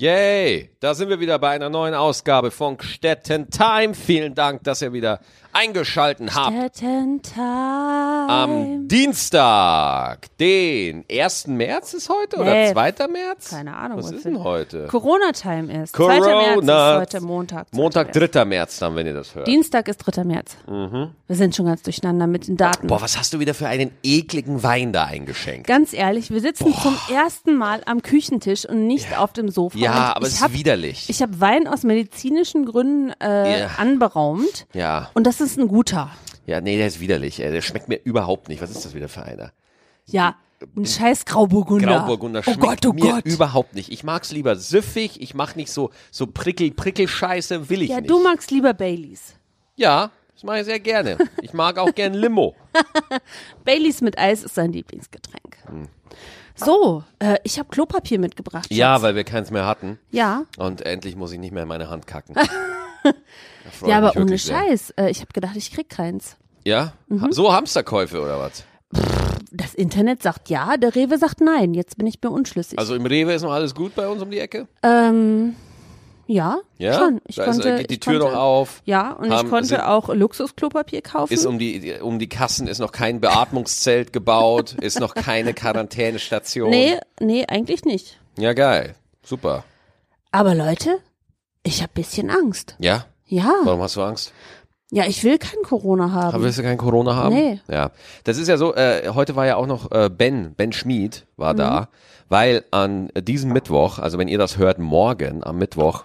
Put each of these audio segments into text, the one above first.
Yay, da sind wir wieder bei einer neuen Ausgabe von Stetten Time. Vielen Dank, dass ihr wieder eingeschalten habt. Am Dienstag, den 1. März ist heute oder Nee, 2. März? keine Ahnung, Was ist denn heute? Corona-Time ist. 2. März Corona. ist heute Montag. Montag, 2. 3. März dann, wenn ihr das hört. Dienstag ist 3. März. Wir sind schon ganz durcheinander mit den Daten. Boah, was hast du wieder für einen ekligen Wein da eingeschenkt? Ganz ehrlich, wir sitzen zum ersten Mal am Küchentisch und nicht auf dem Sofa. Ja, aber es hab, ist widerlich. Ich habe Wein aus medizinischen Gründen äh, Ja. anberaumt. ja, Und das ist ein guter. ja, nee, der ist widerlich. ey. Der schmeckt mir überhaupt nicht. Was ist das wieder für einer? Ja, ein scheiß Grauburgunder. Grauburgunder Oh schmeckt Gott, oh mir Gott. überhaupt nicht. Ich mag's lieber süffig. Ich mach nicht so so prickel prickel Scheiße, will ich Ja, nicht. du magst lieber Baileys. ja, das mache ich sehr gerne. Ich mag auch gern Limo. Baileys mit Eis ist sein Lieblingsgetränk. So, äh, ich habe Klopapier mitgebracht. Schatz. Ja, weil wir keins mehr hatten Ja, und endlich muss ich nicht mehr in meine Hand kacken. Ja, aber ohne wirklich sehr. Scheiß. Äh, ich habe gedacht, ich krieg keins. Ja? Mhm. So Hamsterkäufe oder was? Das Internet sagt ja, der Rewe sagt nein. Jetzt bin ich mir unschlüssig. Also im Rewe ist noch alles gut bei uns um die Ecke? ähm, ja, Ja? schon. Ich da ist, konnte, äh, geht die Tür konnte, noch auf. Ja, und Haben- ich konnte sind- auch Luxusklopapier kaufen. Ist um die, um die Kassen ist noch kein Beatmungszelt gebaut, ist noch keine Quarantänestation. nee, nee, eigentlich nicht. Ja, geil. Super. Aber Leute, ich habe bisschen Angst. Ja? Ja, Warum hast du Angst? ja, ich will kein Corona haben. Aber willst du kein Corona haben? Nee. Ja. Das ist ja so, äh, heute war ja auch noch äh, Ben, Ben Schmid war Mhm. da, weil an diesem Mittwoch, also wenn ihr das hört, morgen am Mittwoch,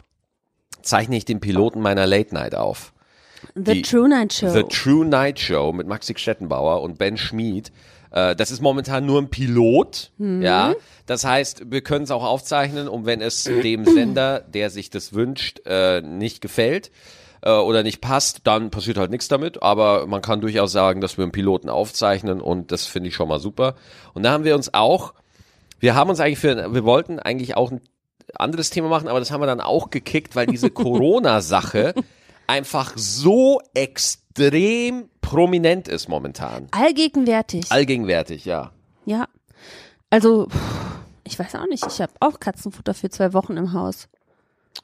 zeichne ich den Piloten meiner Late Night auf. The die- True Night Show. The True Night Show mit Maxi Stettenbauer und Ben Schmid. Äh, das ist momentan nur ein Pilot, Mhm. ja. Das heißt, wir können es auch aufzeichnen, und wenn es dem Sender, der sich das wünscht, äh, nicht gefällt äh, oder nicht passt, dann passiert halt nichts damit. Aber man kann durchaus sagen, dass wir einen Piloten aufzeichnen und das finde ich schon mal super. Und da haben wir uns auch, wir haben uns eigentlich für, wir wollten eigentlich auch ein anderes Thema machen, aber das haben wir dann auch gekickt, weil diese Corona-Sache einfach so extrem prominent ist momentan. Allgegenwärtig. Allgegenwärtig, ja. ja. Also, ich weiß auch nicht. Ich habe auch Katzenfutter für zwei Wochen im Haus.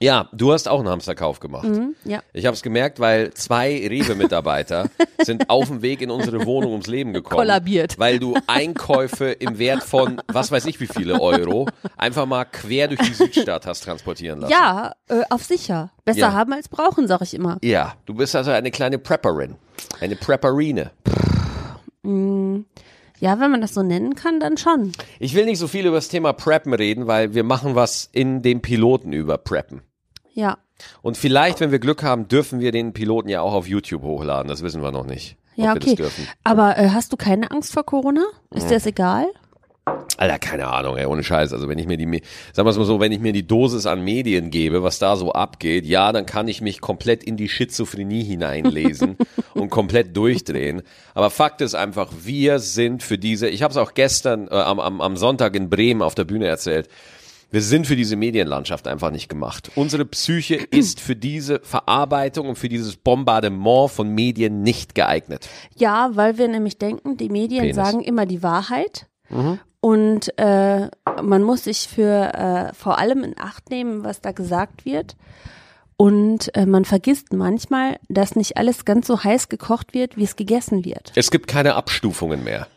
Ja, du hast auch einen Hamsterkauf gemacht. Hm? Ja. Ich habe es gemerkt, weil zwei Rewe-Mitarbeiter sind auf dem Weg in unsere Wohnung ums Leben gekommen. Kollabiert. Weil du Einkäufe im Wert von, was weiß ich wie viele Euro, einfach mal quer durch die Südstadt hast transportieren lassen. Ja, äh, auf sicher. Besser Ja. haben als brauchen, sag ich immer. Ja, du bist also eine kleine Prepperin. Eine Prepperine. Ja, wenn man das so nennen kann, dann schon. Ich will nicht so viel über das Thema Preppen reden, weil wir machen was in dem Piloten über Preppen. Ja. Und vielleicht, wenn wir Glück haben, dürfen wir den Piloten ja auch auf YouTube hochladen. Das wissen wir noch nicht. Ja, okay. Aber äh, hast du keine Angst vor Corona? Ist dir das egal? Alter, keine Ahnung, ey, ohne Scheiß. Also wenn ich mir die, sagen wir es mal so, wenn ich mir die Dosis an Medien gebe, was da so abgeht, ja, dann kann ich mich komplett in die Schizophrenie hineinlesen und komplett durchdrehen. Aber Fakt ist einfach, wir sind für diese, ich habe es auch gestern äh, am, am, am Sonntag in Bremen auf der Bühne erzählt, wir sind für diese Medienlandschaft einfach nicht gemacht. Unsere Psyche ist für diese Verarbeitung und für dieses Bombardement von Medien nicht geeignet. Ja, weil wir nämlich denken, die Medien Penis. sagen immer die Wahrheit. Und äh, man muss sich für äh, vor allem in Acht nehmen, was da gesagt wird. Und äh, man vergisst manchmal, dass nicht alles ganz so heiß gekocht wird, wie es gegessen wird. Es gibt keine Abstufungen mehr.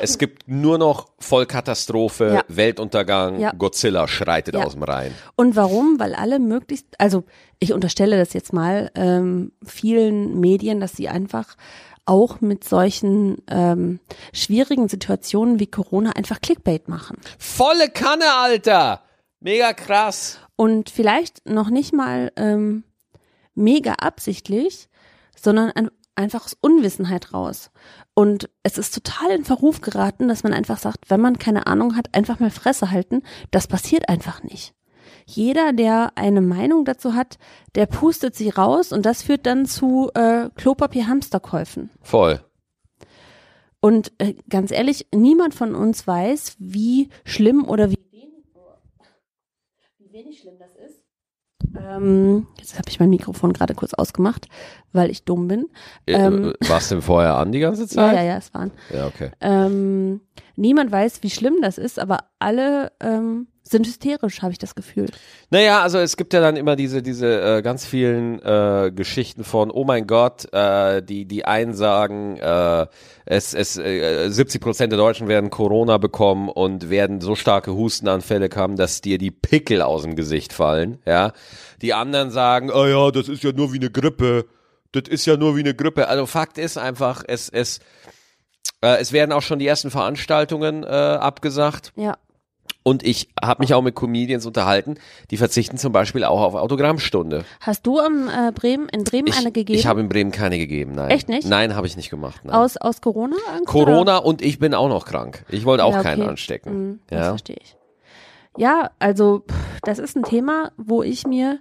Es gibt nur noch Vollkatastrophe, Ja. Weltuntergang, Ja. Godzilla schreitet Ja. aus dem Rhein. Und warum? Weil alle möglichst, also ich unterstelle das jetzt mal ähm, vielen Medien, dass sie einfach auch mit solchen ähm, schwierigen Situationen wie Corona einfach Clickbait machen. Volle Kanne, Alter! Mega krass. Und vielleicht noch nicht mal ähm, mega absichtlich, sondern ein, einfach aus Unwissenheit raus. Und es ist total in Verruf geraten, dass man einfach sagt, wenn man keine Ahnung hat, einfach mal Fresse halten. Das passiert einfach nicht. Jeder, der eine Meinung dazu hat, der pustet sie raus und das führt dann zu äh, Klopapier-Hamsterkäufen. Voll. Und äh, ganz ehrlich, niemand von uns weiß, wie schlimm oder wie wenig, wie wenig schlimm das ist. Ähm, jetzt habe ich mein Mikrofon gerade kurz ausgemacht, weil ich dumm bin. Ähm, äh, Warst du denn vorher an die ganze Ja, Zeit? ja, ja, es waren. Ja, okay. Ähm, niemand weiß, wie schlimm das ist, aber alle ähm, sind hysterisch, habe ich das Gefühl. Naja, also es gibt ja dann immer diese, diese äh, ganz vielen äh, Geschichten von, oh mein Gott, äh, die, die einen sagen, äh, es, es, äh, 70 Prozent der Deutschen werden Corona bekommen und werden so starke Hustenanfälle haben, dass dir die Pickel aus dem Gesicht fallen, ja. Die anderen sagen, oh ja, das ist ja nur wie eine Grippe. Das ist ja nur wie eine Grippe. Also Fakt ist einfach, es, es, äh, es werden auch schon die ersten Veranstaltungen äh, abgesagt. Ja. Und ich habe mich auch mit Comedians unterhalten, die verzichten zum Beispiel auch auf Autogrammstunde. Hast du am äh, Bremen, in Bremen Ich, eine gegeben? ich habe in Bremen keine gegeben, nein. Echt nicht? Nein, habe ich nicht gemacht. Nein. aus, aus Corona? Angst, Corona und ich bin auch noch krank. Ich wollte auch Ja, keinen okay. anstecken. Mhm, das ja. verstehe ich. Ja, also das ist ein Thema, wo ich mir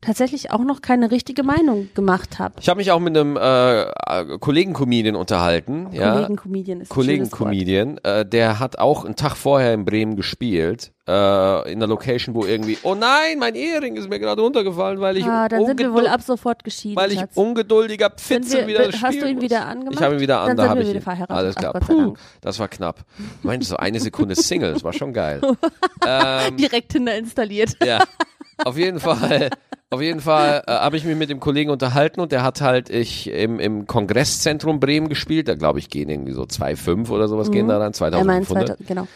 tatsächlich auch noch keine richtige Meinung gemacht habe. Ich habe mich auch mit einem äh, Kollegen-Comedian unterhalten. ja. Kollegen-Comedian ist. Kollegen-Comedian, äh, der hat auch einen Tag vorher in Bremen gespielt, äh, in einer Location, wo irgendwie, oh nein, mein Ehering ist mir gerade runtergefallen, weil ich, Ah, dann sind wir wohl ab sofort geschieden, weil ich Schatz. ungeduldiger Pfitze wir- wieder hast spielen du ihn muss. wieder angemacht? Ich habe ihn wieder an, Dann da habe ich wieder verheiratet. Alles Ach klar. Sei Puh, das war knapp. Meinst du, so eine Sekunde Single, das war schon geil. ähm, Direkt Tinder installiert. ja, auf jeden Fall. Auf jeden Fall äh, habe ich mich mit dem Kollegen unterhalten und der hat halt ich im, im Kongresszentrum Bremen gespielt. Da glaube ich gehen irgendwie so 2,5 oder sowas gehen da rein, Mhm. Meint 2500. 2000, genau.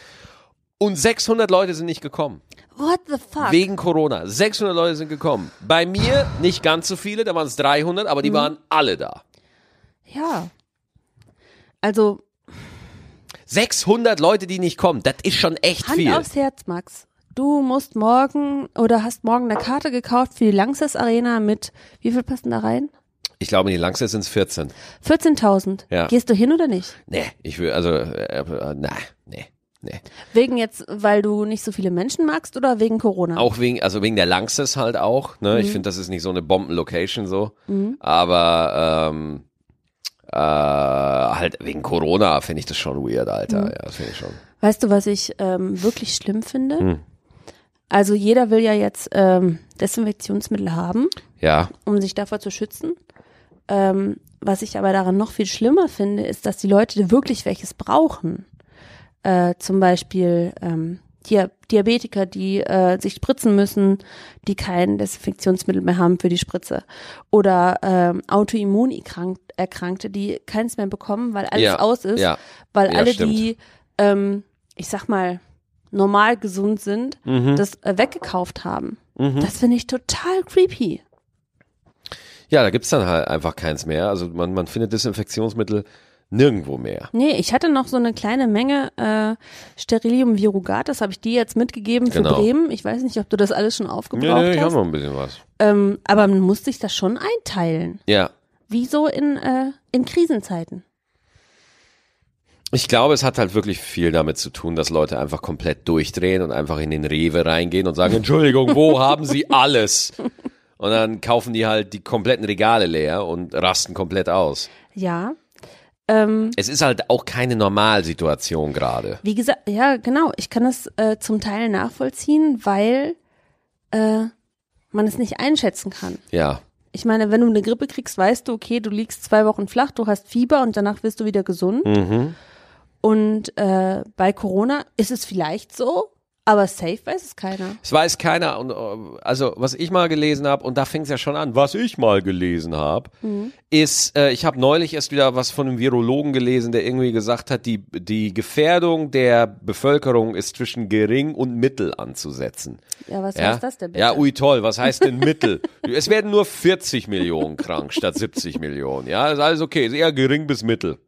Und 600 Leute sind nicht gekommen. What the fuck? Wegen Corona. 600 Leute sind gekommen. Bei mir nicht ganz so viele, da waren es 300, aber die Mhm. waren alle da. ja. Also 600 Leute, die nicht kommen, das ist schon echt Hand viel. aufs Herz, Max. Du musst morgen oder hast morgen eine Karte gekauft für die Langsess Arena mit, wie viel passen da rein? Ich glaube, in die Langsess sind es 14. 14.000. Ja. Gehst du hin oder nicht? Nee, ich will, also, äh, äh, na, nee, nee. Wegen jetzt, weil du nicht so viele Menschen magst oder wegen Corona? Auch wegen, also wegen der Langsess halt auch, ne? Mhm. Ich finde, das ist nicht so eine Bombenlocation so. Aber, ähm, äh, halt wegen Corona finde ich das schon weird, Alter. Mhm. Ja, das finde ich schon. Weißt du, was ich ähm, wirklich schlimm finde? Also jeder will ja jetzt ähm, Desinfektionsmittel haben, Ja, um sich davor zu schützen. Ähm, was ich aber daran noch viel schlimmer finde, ist, dass die Leute wirklich welches brauchen. Äh, zum Beispiel ähm, Dia Diabetiker, die äh, sich spritzen müssen, die kein Desinfektionsmittel mehr haben für die Spritze. Oder ähm, Autoimmunerkrankte, die keins mehr bekommen, weil alles Ja, aus ist. ja. Weil Ja, alle, stimmt. die, ähm, ich sag mal, normal gesund sind, Mhm. das äh, weggekauft haben. Das finde ich total creepy. Ja, da gibt's dann halt einfach keins mehr. Also man, man findet Desinfektionsmittel nirgendwo mehr. Nee, ich hatte noch so eine kleine Menge äh, Sterilium virugatus, habe ich dir jetzt mitgegeben für Genau. Bremen. Ich weiß nicht, ob du das alles schon Nee, aufgebraucht nee, ich habe hast. noch ein bisschen was. Ähm, aber man muss sich das schon einteilen. Ja. Wie so in, äh, in Krisenzeiten. Ich glaube, es hat halt wirklich viel damit zu tun, dass Leute einfach komplett durchdrehen und einfach in den Rewe reingehen und sagen, Entschuldigung, wo haben Sie alles? Und dann kaufen die halt die kompletten Regale leer und rasten komplett aus. Ja. Ähm, Es ist halt auch keine Normalsituation gerade. wie gesagt, ja, genau. Ich kann das äh, zum Teil nachvollziehen, weil äh, man es nicht einschätzen kann. Ja. Ich meine, wenn du eine Grippe kriegst, weißt du, okay, du liegst zwei Wochen flach, du hast Fieber und danach wirst du wieder gesund. Mhm. Und äh, bei Corona ist es vielleicht so, aber safe weiß es keiner. Es weiß keiner. Und, äh, also, was ich mal gelesen habe, und da fängt es ja schon an, was ich mal gelesen habe, ist, äh, ich habe neulich erst wieder was von einem Virologen gelesen, der irgendwie gesagt hat, die, die Gefährdung der Bevölkerung ist zwischen gering und mittel anzusetzen. Ja, was Ja, heißt das denn bitte? ja ui toll, was heißt denn mittel? es werden nur 40 Millionen krank statt 70 Millionen. Ja, ist alles okay, ist eher gering bis mittel.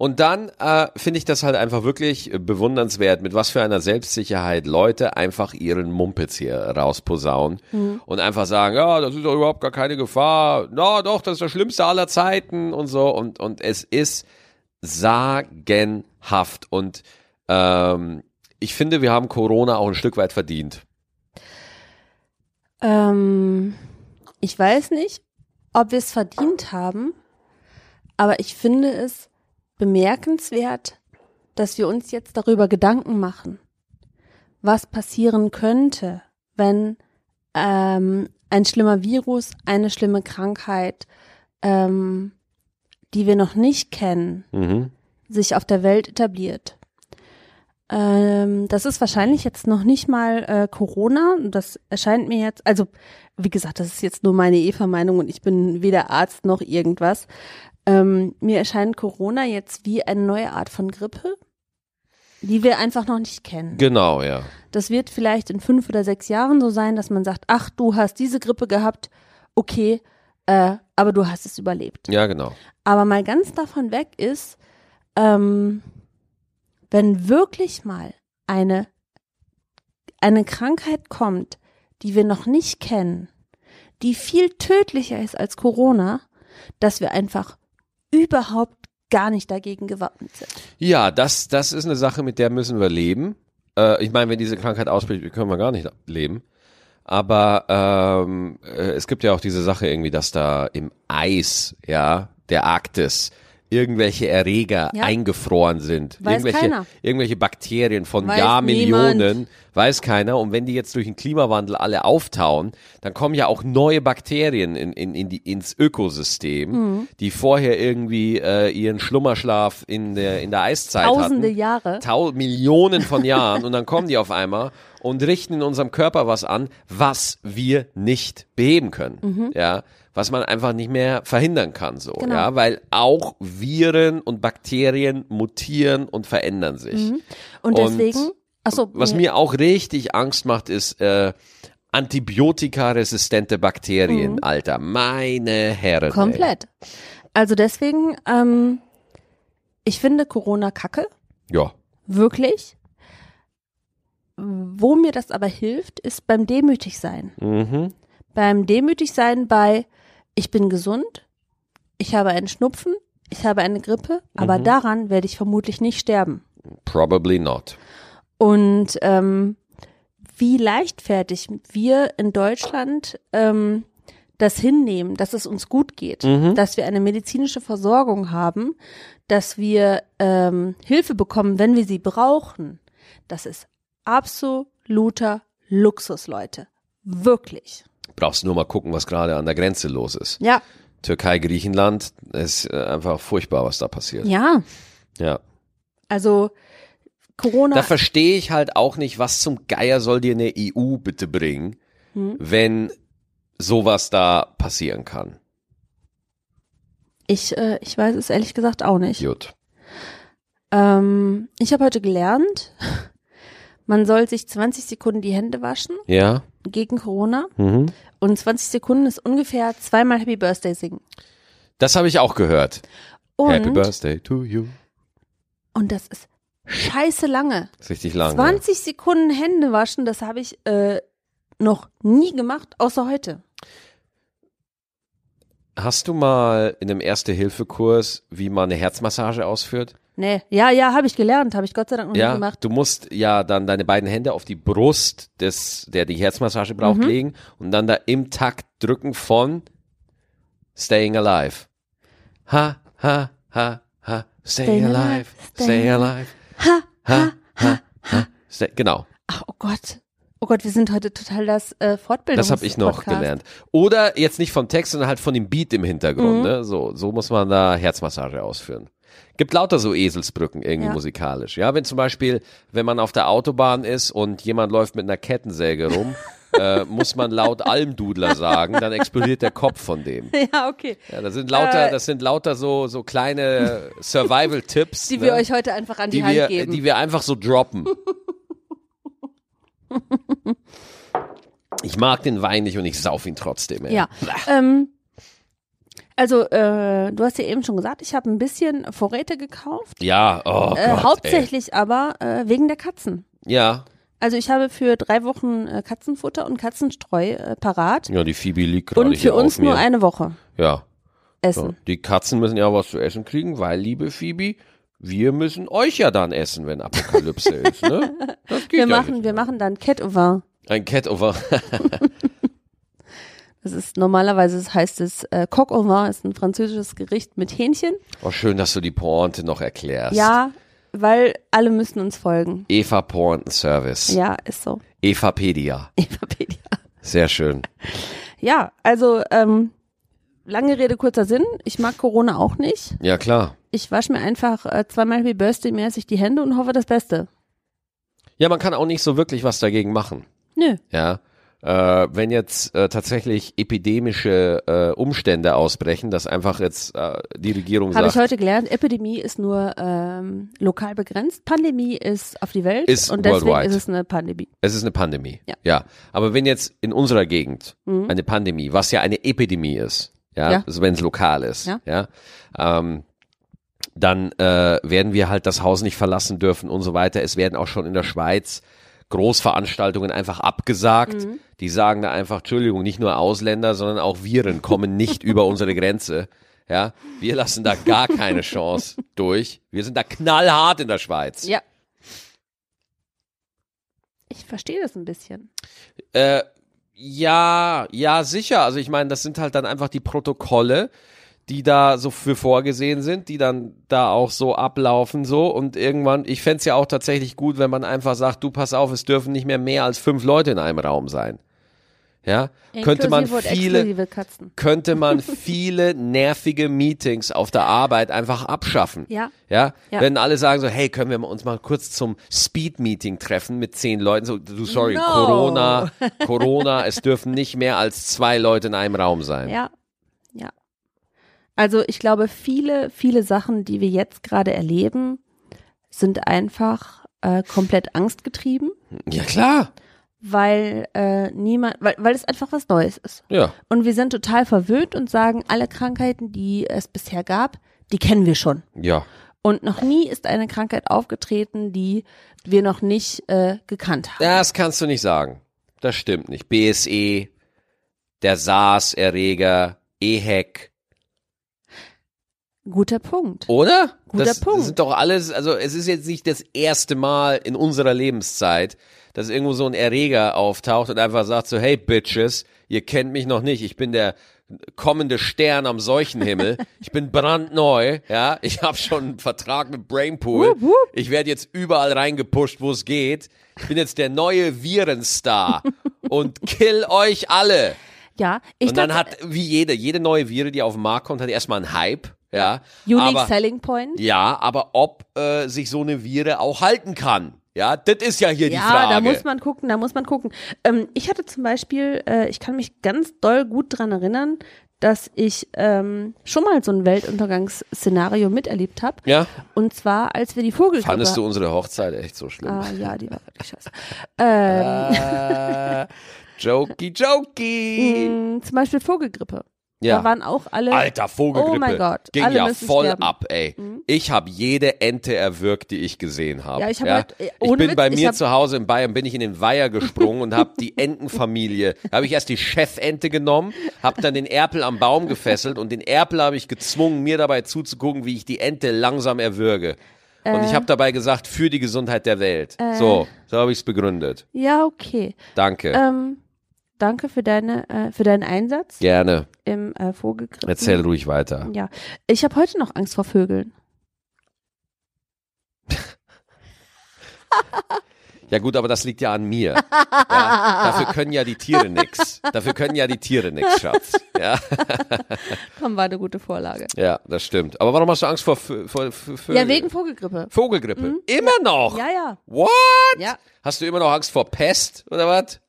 Und dann äh, finde ich das halt einfach wirklich bewundernswert, mit was für einer Selbstsicherheit Leute einfach ihren Mumpitz hier rausposaunen und einfach sagen, ja, das ist doch überhaupt gar keine Gefahr. Na doch, das ist das Schlimmste aller Zeiten und so. Und, und es ist sagenhaft. Und ähm, ich finde, wir haben Corona auch ein Stück weit verdient. Ähm, ich weiß nicht, ob wir es verdient haben, aber ich finde es bemerkenswert, dass wir uns jetzt darüber Gedanken machen, was passieren könnte, wenn ähm, ein schlimmer Virus, eine schlimme Krankheit, ähm, die wir noch nicht kennen, Mhm. sich auf der Welt etabliert. Ähm, das ist wahrscheinlich jetzt noch nicht mal äh, Corona. Das erscheint mir jetzt, also wie gesagt, das ist jetzt nur meine Eva-Meinung und ich bin weder Arzt noch irgendwas. Ähm, mir erscheint Corona jetzt wie eine neue Art von Grippe, die wir einfach noch nicht kennen. Genau, ja. Das wird vielleicht in fünf oder sechs Jahren so sein, dass man sagt, ach, du hast diese Grippe gehabt, okay, äh, aber du hast es überlebt. Ja, genau. Aber mal ganz davon weg ist, ähm, wenn wirklich mal eine, eine Krankheit kommt, die wir noch nicht kennen, die viel tödlicher ist als Corona, dass wir einfach überhaupt gar nicht dagegen gewappnet sind. Ja, das, das ist eine Sache, mit der müssen wir leben. Äh, ich meine, wenn diese Krankheit ausbricht, können wir gar nicht leben. Aber ähm, äh, es gibt ja auch diese Sache irgendwie, dass da im Eis, ja, der Arktis, irgendwelche Erreger Ja. eingefroren sind. Weiß irgendwelche, keiner. irgendwelche Bakterien von Weiß Jahrmillionen, niemand. weiß keiner. Und wenn die jetzt durch den Klimawandel alle auftauen, dann kommen ja auch neue Bakterien in, in, in die, ins Ökosystem, Mhm. die vorher irgendwie äh, ihren Schlummerschlaf in der, in der Eiszeit Tausende hatten. Jahre. Tau Millionen von Jahren und dann kommen die auf einmal und richten in unserem Körper was an, was wir nicht beheben können. Ja, was man einfach nicht mehr verhindern kann, so, Mhm. Genau. ja, weil auch Viren und Bakterien mutieren und verändern sich. Und Und deswegen, achso, Was mir auch richtig Angst macht, ist äh, antibiotikaresistente Bakterien, Alter. Meine Herren. Ey. Mhm. komplett. Also deswegen, ähm, ich finde Corona kacke, Ja. wirklich. Wo mir das aber hilft, ist beim Demütigsein. Mhm. Beim Demütigsein bei, ich bin gesund, ich habe einen Schnupfen, ich habe eine Grippe, aber Mhm. daran werde ich vermutlich nicht sterben. Probably not. Und ähm, wie leichtfertig wir in Deutschland ähm, das hinnehmen, dass es uns gut geht, dass wir eine medizinische Versorgung haben, dass wir ähm, Hilfe bekommen, wenn wir sie brauchen. Das ist absoluter Luxus, Leute. Wirklich. Brauchst nur mal gucken, was gerade an der Grenze los ist. Ja. Türkei, Griechenland, ist äh, einfach furchtbar, was da passiert. Ja. Ja. Also Corona. Da verstehe ich halt auch nicht, was zum Geier soll dir eine EU bitte bringen, Hm. wenn sowas da passieren kann. ich, äh, ich weiß es ehrlich gesagt auch nicht. Gut. Ähm, ich habe heute gelernt, man soll sich 20 Sekunden die Hände waschen Ja? gegen Corona Mhm. und 20 Sekunden ist ungefähr zweimal Happy Birthday singen. Das habe ich auch gehört. Happy Und, Birthday to you. und das ist scheiße lange. Ist richtig lang. 20 Sekunden Hände waschen, das habe ich äh, noch nie gemacht, außer heute. Hast du mal in einem Erste-Hilfe-Kurs, wie man eine Herzmassage ausführt? Nee, ja, ja, habe ich gelernt, habe ich Gott sei Dank noch Ja, gemacht. du musst ja dann deine beiden Hände auf die Brust des, der die Herzmassage braucht, Mhm. legen und dann da im Takt drücken von Staying Alive. Ha, ha, ha, ha, stay, Staying alive, alive, stay staying alive. Ha, Ha, ha, ha, stay, genau, Ach, oh Gott. Oh Gott, wir sind heute total das äh, Fortbildungs das habe ich noch Podcast. gelernt. Oder jetzt nicht vom Text, sondern halt von dem Beat im Hintergrund. Mhm. Ne? So, so muss man da Herzmassage ausführen. Gibt lauter so Eselsbrücken irgendwie Ja. musikalisch. Ja, wenn zum Beispiel, wenn man auf der Autobahn ist und jemand läuft mit einer Kettensäge rum, äh, muss man laut Almdudler sagen, dann explodiert der Kopf von dem. Ja, okay. Ja, das sind lauter, Äh. das sind lauter so, so kleine Survival-Tipps. Die ne? wir euch heute einfach an die, die Hand wir, geben. die wir einfach so droppen. Ich mag den Wein nicht und ich sauf ihn trotzdem. Ey. Ja. Ähm, also, äh, du hast ja eben schon gesagt, ich habe ein bisschen Vorräte gekauft. Ja, oh äh, Gott, ey. hauptsächlich aber äh, wegen der Katzen. Ja, Also ich habe für drei Wochen äh, Katzenfutter und Katzenstreu äh, parat. ja, die Phoebe liegt gerade Und für uns nur eine Woche Ja, so. essen. die Katzen müssen ja was zu essen kriegen, weil, liebe Phoebe, wir müssen euch ja dann essen, wenn Apokalypse ist, ne? Das geht Wir ja machen, nicht. wir machen dann Cat au vin. Ein Cat over. Das ist normalerweise das heißt es äh, Coq au vin ist ein französisches Gericht mit Hähnchen. Oh, schön, dass du die Pointe noch erklärst. Ja, weil alle müssen uns folgen. Eva Pointen Service. Ja, ist so. Evapedia. Evapedia. Sehr schön. Ja, also ähm, lange Rede kurzer Sinn. Ich mag Corona auch nicht. Ja, klar. Ich wasche mir einfach äh, zweimal Happy Birthday mäßig die Hände und hoffe das Beste. Ja, man kann auch nicht so wirklich was dagegen machen. Nö. Ja. Äh, wenn jetzt äh, tatsächlich epidemische äh, Umstände ausbrechen, dass einfach jetzt äh, die Regierung Habe ich sagt, heute gelernt, Epidemie ist nur ähm, lokal begrenzt, Pandemie ist auf die Welt Ist und deswegen worldwide. ist es eine Pandemie. es ist eine Pandemie. Ja. Aber wenn jetzt in unserer Gegend Mhm. eine Pandemie, was ja eine Epidemie ist, ja, Ja. also wenn es lokal ist, Ja. ja, ähm, dann äh, werden wir halt das Haus nicht verlassen dürfen und so weiter. Es werden auch schon in der Schweiz Großveranstaltungen einfach abgesagt. Mhm. Die sagen da einfach, Entschuldigung, nicht nur Ausländer, sondern auch Viren kommen nicht über unsere Grenze. Ja, wir lassen da gar keine Chance durch. Wir sind da knallhart in der Schweiz. Ja. Ich verstehe das ein bisschen. Äh, ja, ja, sicher. Also ich meine, das sind halt dann einfach die Protokolle, die da so für vorgesehen sind, die dann da auch so ablaufen so und irgendwann, ich fänd's ja auch tatsächlich gut, wenn man einfach sagt, du pass auf, es dürfen nicht mehr mehr als fünf Leute in einem Raum sein. Ja, könnte man viele, könnte man viele nervige Meetings auf der Arbeit einfach abschaffen. Ja. Ja, Ja. wenn alle sagen so, hey, können wir uns mal kurz zum Speed-Meeting treffen mit zehn Leuten? So, du, sorry, No. Corona, Corona, es dürfen nicht mehr als zwei Leute in einem Raum sein. Ja. Also ich glaube, viele, viele Sachen, die wir jetzt gerade erleben, sind einfach äh, komplett angstgetrieben, Ja, klar. weil äh, niemand, weil, weil es einfach was Neues ist. Ja, Und wir sind total verwöhnt und sagen, alle Krankheiten, die es bisher gab, die kennen wir schon. ja. Und noch nie ist eine Krankheit aufgetreten, die wir noch nicht äh, gekannt haben. Das kannst du nicht sagen. Das stimmt nicht. BSE, der SARS-Erreger, EHEC, Guter Punkt. oder? Guter das, Punkt. Das sind doch alles, also es ist jetzt nicht das erste Mal in unserer Lebenszeit, dass irgendwo so ein Erreger auftaucht und einfach sagt so, hey Bitches, ihr kennt mich noch nicht, ich bin der kommende Stern am Seuchenhimmel, ich bin brandneu, ja, ich habe schon einen Vertrag mit Brainpool, ich werde jetzt überall reingepusht, wo es geht, ich bin jetzt der neue Virenstar und kill euch alle. Ja, ich Und dann dachte, hat, wie jede, jede neue Vire, die auf den Markt kommt, hat erstmal einen Hype, ja. Unique aber, Selling Point. ja, aber ob äh, sich so eine Vire auch halten kann, ja, das ist ja hier die Ja, Frage. da muss man gucken, da muss man gucken. Ähm, ich hatte zum Beispiel, äh, ich kann mich ganz doll gut dran erinnern, dass ich ähm, schon mal so ein Weltuntergangsszenario miterlebt habe. ja, Und zwar, als wir die Vogelgrippe... fandest du unsere Hochzeit echt so schlimm? Ah, ja, die war wirklich scheiße. Ähm, Äh, jokey, jokey. mh, zum Beispiel Vogelgrippe. Ja. Da waren auch alle... Alter, Vogelgrippe. Oh mein Gott, Ging alle ja voll sterben. Mhm. ab, ey. Ich habe jede Ente erwürgt, die ich gesehen habe. Ja, ich hab halt, äh, ich bin Witz, bei mir zu Hause in Bayern, bin ich in den Weiher gesprungen und habe die Entenfamilie, da habe ich erst die Chefente genommen, habe dann den Erpel am Baum gefesselt und den Erpel habe ich gezwungen, mir dabei zuzugucken, wie ich die Ente langsam erwürge. Und Äh. ich habe dabei gesagt, für die Gesundheit der Welt. So, so habe ich es begründet. Ja, okay. Danke. Ähm, danke für deine, äh, für deinen Einsatz Gerne. Im äh, Vogelgrippe. Erzähl ruhig weiter. Ja, ich habe heute noch Angst vor Vögeln. Ja gut, aber das liegt ja an mir. Ja, dafür können ja die Tiere nix. Dafür können ja die Tiere nix, Schatz. Ja, Komm, war eine gute Vorlage. ja, das stimmt. Aber warum hast du Angst vor, Vö- vor, vor, vor Ja, wegen Vogelgrippe. Vogelgrippe? Immer noch? Ja, ja. What? Ja, Hast du immer noch Angst vor Pest oder was?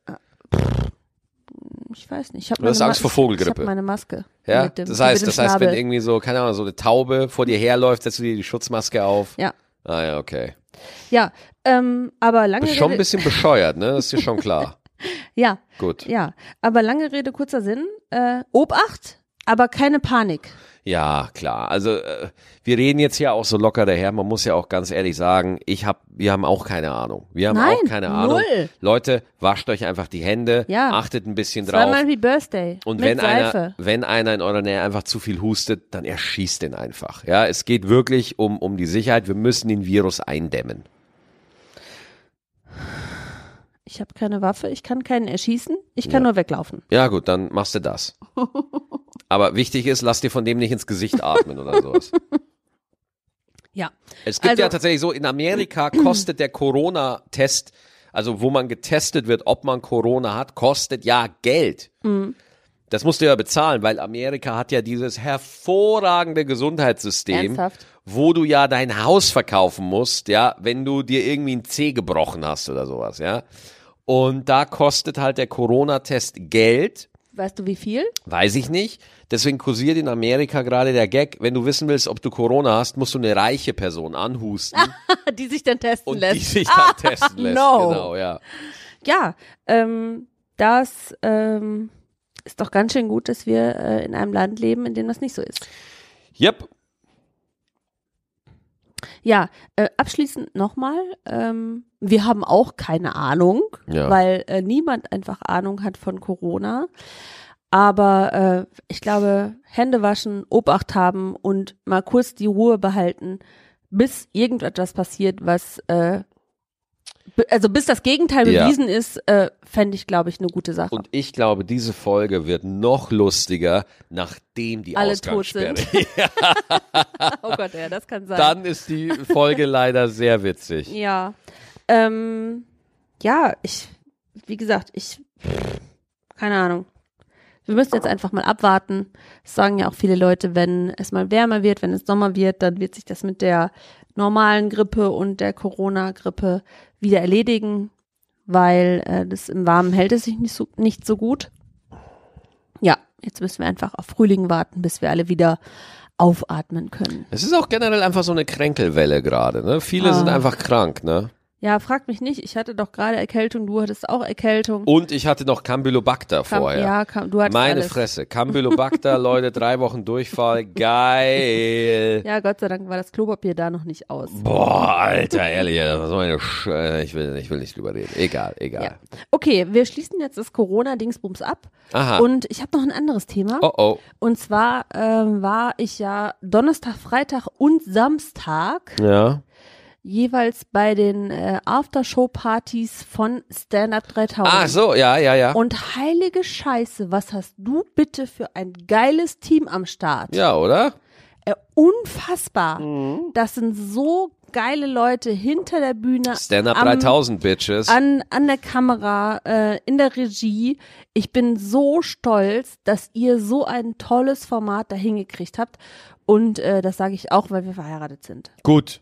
Ich weiß nicht. Ich Du hast Angst Ma- vor Vogelgrippe. Ich habe meine Maske. Ja, dem, das heißt, das heißt, wenn irgendwie so, keine Ahnung, so eine Taube vor dir herläuft, setzt du dir die Schutzmaske auf. Ja, Ah ja, okay. ja. Ähm, aber lange Bist schon ein Rede, bisschen bescheuert, ne? Das ist dir schon klar. ja, Gut. ja. Aber lange Rede, kurzer Sinn. Äh, Obacht, aber keine Panik. Ja, klar. Also äh, wir reden jetzt ja auch so locker daher. Man muss ja auch ganz ehrlich sagen, ich hab, wir haben auch keine Ahnung. Wir haben Nein, auch keine Ahnung. null. Leute, wascht euch einfach die Hände, Ja. achtet ein bisschen drauf. Zweimal wie Birthday. Und wenn Seife. einer, wenn einer in eurer Nähe einfach zu viel hustet, dann erschießt den einfach. Ja, es geht wirklich um, um die Sicherheit. Wir müssen den Virus eindämmen. Ich habe keine Waffe, ich kann keinen erschießen, ich kann nur weglaufen. Ja, gut, dann machst du das. Aber wichtig ist, lass dir von dem nicht ins Gesicht atmen oder sowas. Ja. Es gibt Also- ja tatsächlich so, in Amerika kostet der Corona-Test, also wo man getestet wird, ob man Corona hat, kostet ja Geld. Das musst du ja bezahlen, weil Amerika hat ja dieses hervorragende Gesundheitssystem, Ernsthaft? wo du ja dein Haus verkaufen musst, ja, wenn du dir irgendwie ein Zeh gebrochen hast oder sowas, ja. Und da kostet halt der Corona-Test Geld. Weißt du wie viel? Weiß ich nicht. Deswegen kursiert in Amerika gerade der Gag, wenn du wissen willst, ob du Corona hast, musst du eine reiche Person anhusten die sich dann testen und lässt. die sich dann testen lässt. no. Genau, ja. Ja, ähm, das ähm, ist doch ganz schön gut, dass wir äh, in einem Land leben, in dem das nicht so ist. Yep. Ja, äh, abschließend nochmal, ähm, wir haben auch keine Ahnung, Ja. weil äh, niemand einfach Ahnung hat von Corona. Aber äh, ich glaube, Hände waschen, Obacht haben und mal kurz die Ruhe behalten, bis irgendetwas passiert, was äh, also bis das Gegenteil Ja. bewiesen ist, äh, fände ich, glaube ich, eine gute Sache. Und ich glaube, diese Folge wird noch lustiger, nachdem die Alle tot sind. oh Gott, ja, das kann sein. Dann ist die Folge leider sehr witzig. Ja. Ähm, ja, ich, wie gesagt, ich, keine Ahnung. Wir müssen jetzt einfach mal abwarten. Es sagen ja auch viele Leute, wenn es mal wärmer wird, wenn es Sommer wird, dann wird sich das mit der normalen Grippe und der Corona-Grippe wieder erledigen, weil äh, das im Warmen hält es sich nicht so, nicht so gut. Ja, jetzt müssen wir einfach auf Frühling warten, bis wir alle wieder aufatmen können. Es ist auch generell einfach so eine Kränkelwelle gerade. Ne? Viele Ah. sind einfach krank. Ne? Ja, frag mich nicht. Ich hatte doch gerade Erkältung, du hattest auch Erkältung. Und ich hatte noch Campylobacter Kam- vorher. Ja, kam, du hattest Meine alles. Fresse. Campylobacter, Leute, drei Wochen Durchfall. Geil. Ja, Gott sei Dank war das Klopapier da noch nicht aus. Boah, Alter, ehrlich, das war eine Sch äh, ich, will, ich will nicht drüber reden. Egal, egal. Ja. Okay, wir schließen jetzt das Corona-Dingsbums ab. Aha. Und ich habe noch ein anderes Thema. oh, oh. Und zwar ähm, war ich ja Donnerstag, Freitag und Samstag Ja. Jeweils bei den äh, Aftershow-Partys von Stand Up 3000. Ach so, ja, ja, ja. Und heilige Scheiße, was hast du bitte für ein geiles Team am Start? Ja, oder? Äh, unfassbar. Mhm. Das sind so geile Leute hinter der Bühne. Stand-up am- 3000, Bitches. An, an der Kamera, äh, in der Regie. Ich bin so stolz, dass ihr so ein tolles Format da hingekriegt habt. Und äh, das sage ich auch, weil wir verheiratet sind. Gut.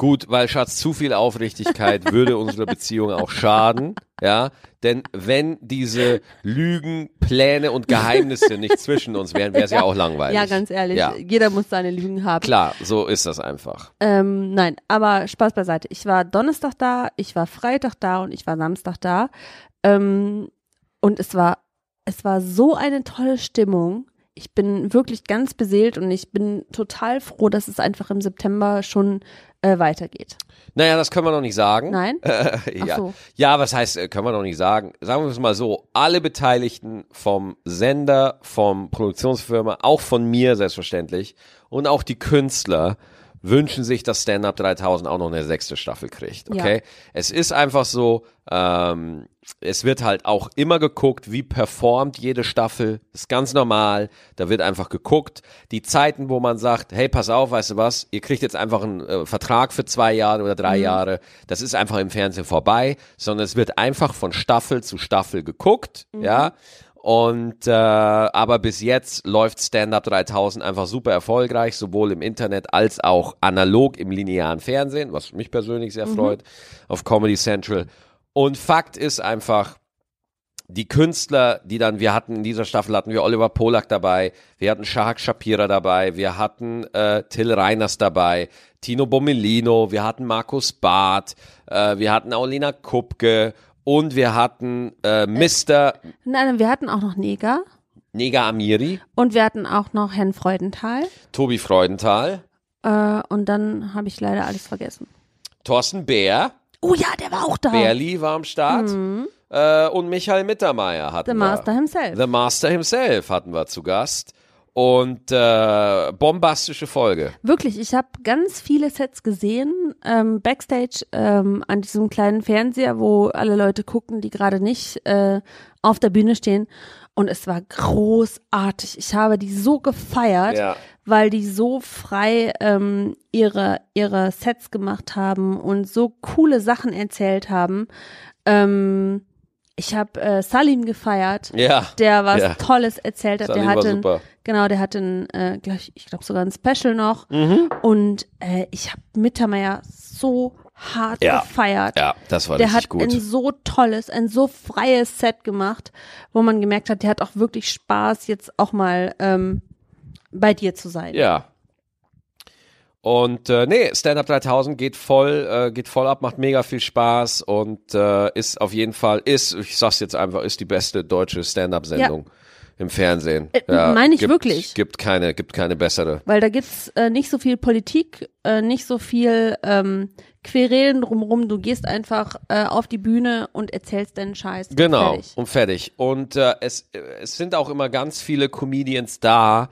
Gut, weil Schatz, zu viel Aufrichtigkeit würde unserer Beziehung auch schaden, ja. Denn wenn diese Lügen, Pläne und Geheimnisse nicht zwischen uns wären, wäre es ja. auch langweilig. Ja, ganz ehrlich. Ja. Jeder muss seine Lügen haben. Klar, so ist das einfach. Ähm, nein, aber Spaß beiseite. Ich war Donnerstag da, ich war Freitag da und ich war Samstag da. Ähm, und es war, es war so eine tolle Stimmung. Ich bin wirklich ganz beseelt und ich bin total froh, dass es einfach im September schon äh, weitergeht. Naja, das können wir noch nicht sagen. Nein? ja. so. ja, was heißt, äh, können wir noch nicht sagen? Sagen wir es mal so, alle Beteiligten vom Sender, vom Produktionsfirma, auch von mir selbstverständlich und auch die Künstler wünschen sich, dass Stand-Up 3000 auch noch eine sechste Staffel kriegt, okay? Ja. Es ist einfach so, ähm, es wird halt auch immer geguckt, wie performt jede Staffel, ist ganz normal, da wird einfach geguckt. Die Zeiten, wo man sagt, hey, pass auf, weißt du was, ihr kriegt jetzt einfach einen äh, Vertrag für zwei Jahre oder drei Jahre, das ist einfach im Fernsehen vorbei, sondern es wird einfach von Staffel zu Staffel geguckt, ja. Und äh, aber bis jetzt läuft Stand-Up 3000 einfach super erfolgreich, sowohl im Internet als auch analog im linearen Fernsehen, was mich persönlich sehr freut, auf Comedy Central. Und Fakt ist einfach, die Künstler, die dann, wir hatten in dieser Staffel hatten wir Oliver Polak dabei, wir hatten Shahak Shapira dabei, wir hatten äh, Till Reiners dabei, Tino Bommelino, wir hatten Markus Barth, äh, wir hatten Aulina Kupke und wir hatten äh, Mr. Nein, wir hatten auch noch Neger Nega Amiri, und wir hatten auch noch Herrn Freudenthal. Tobi Freudenthal, Äh, und dann habe ich leider alles vergessen. Thorsten Bär, Oh ja, der war auch da. Bärli war am Start äh, und Michael Mittermeier hatten The wir. Master himself. The Master himself hatten wir zu Gast. Und äh, bombastische Folge. Wirklich, ich habe ganz viele Sets gesehen, ähm, backstage ähm, an diesem kleinen Fernseher, wo alle Leute gucken, die gerade nicht äh, auf der Bühne stehen. Und es war großartig. Ich habe die so gefeiert, Ja. weil die so frei ähm, ihre, ihre Sets gemacht haben und so coole Sachen erzählt haben. Ähm, Ich habe äh, Salim gefeiert, Ja. der was ja. Tolles erzählt hat. Salim der hatte, ein, super. genau, der hatte ein, äh, glaub ich, glaube sogar ein Special noch. Mhm. Und äh, ich habe Mittermeier so hart Ja. gefeiert. Ja, das war Der richtig hat gut. ein so tolles, ein so freies Set gemacht, wo man gemerkt hat, der hat auch wirklich Spaß, jetzt auch mal ähm, bei dir zu sein. Ja. Und äh, nee, Stand Up 3000 geht voll, äh, geht voll ab, macht mega viel Spaß und äh, ist auf jeden Fall, ist, ich sag's jetzt einfach, ist die beste deutsche Stand-Up-Sendung im Fernsehen. Äh, meine ich gibt, wirklich. Gibt keine, gibt keine bessere. Weil da gibt's äh, nicht so viel Politik, äh, nicht so viel ähm, Querelen drumrum. Du gehst einfach äh, auf die Bühne und erzählst deinen Scheiß. Genau, Fertig. und fertig. Und äh, es, äh, es sind auch immer ganz viele Comedians da,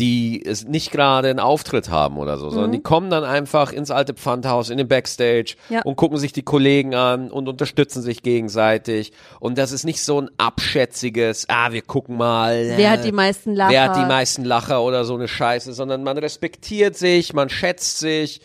die es nicht gerade einen Auftritt haben oder so, sondern die kommen dann einfach ins alte Pfandhaus, in den Backstage Ja. und gucken sich die Kollegen an und unterstützen sich gegenseitig. Und das ist nicht so ein abschätziges, ah, wir gucken mal. Wer äh, hat die meisten Lacher? Wer hat die meisten Lacher oder so eine Scheiße, sondern man respektiert sich, man schätzt sich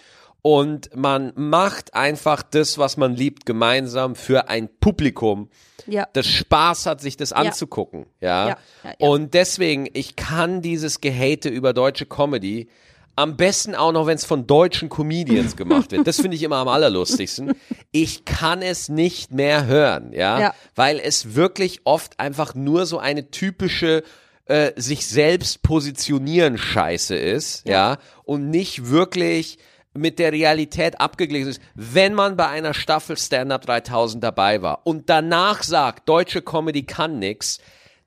und man macht einfach das, was man liebt, gemeinsam für ein Publikum, Ja. das Spaß hat, sich das anzugucken. Ja? Ja, ja, ja. Und deswegen, ich kann dieses Gehate über deutsche Comedy am besten auch noch, wenn es von deutschen Comedians gemacht wird. Das finde ich immer am allerlustigsten. Ich kann es nicht mehr hören, ja, Ja. weil es wirklich oft einfach nur so eine typische äh, sich selbst positionieren Scheiße ist, ja, und nicht wirklich mit der Realität abgeglichen ist, wenn man bei einer Staffel Stand-Up 3000 dabei war und danach sagt, deutsche Comedy kann nix,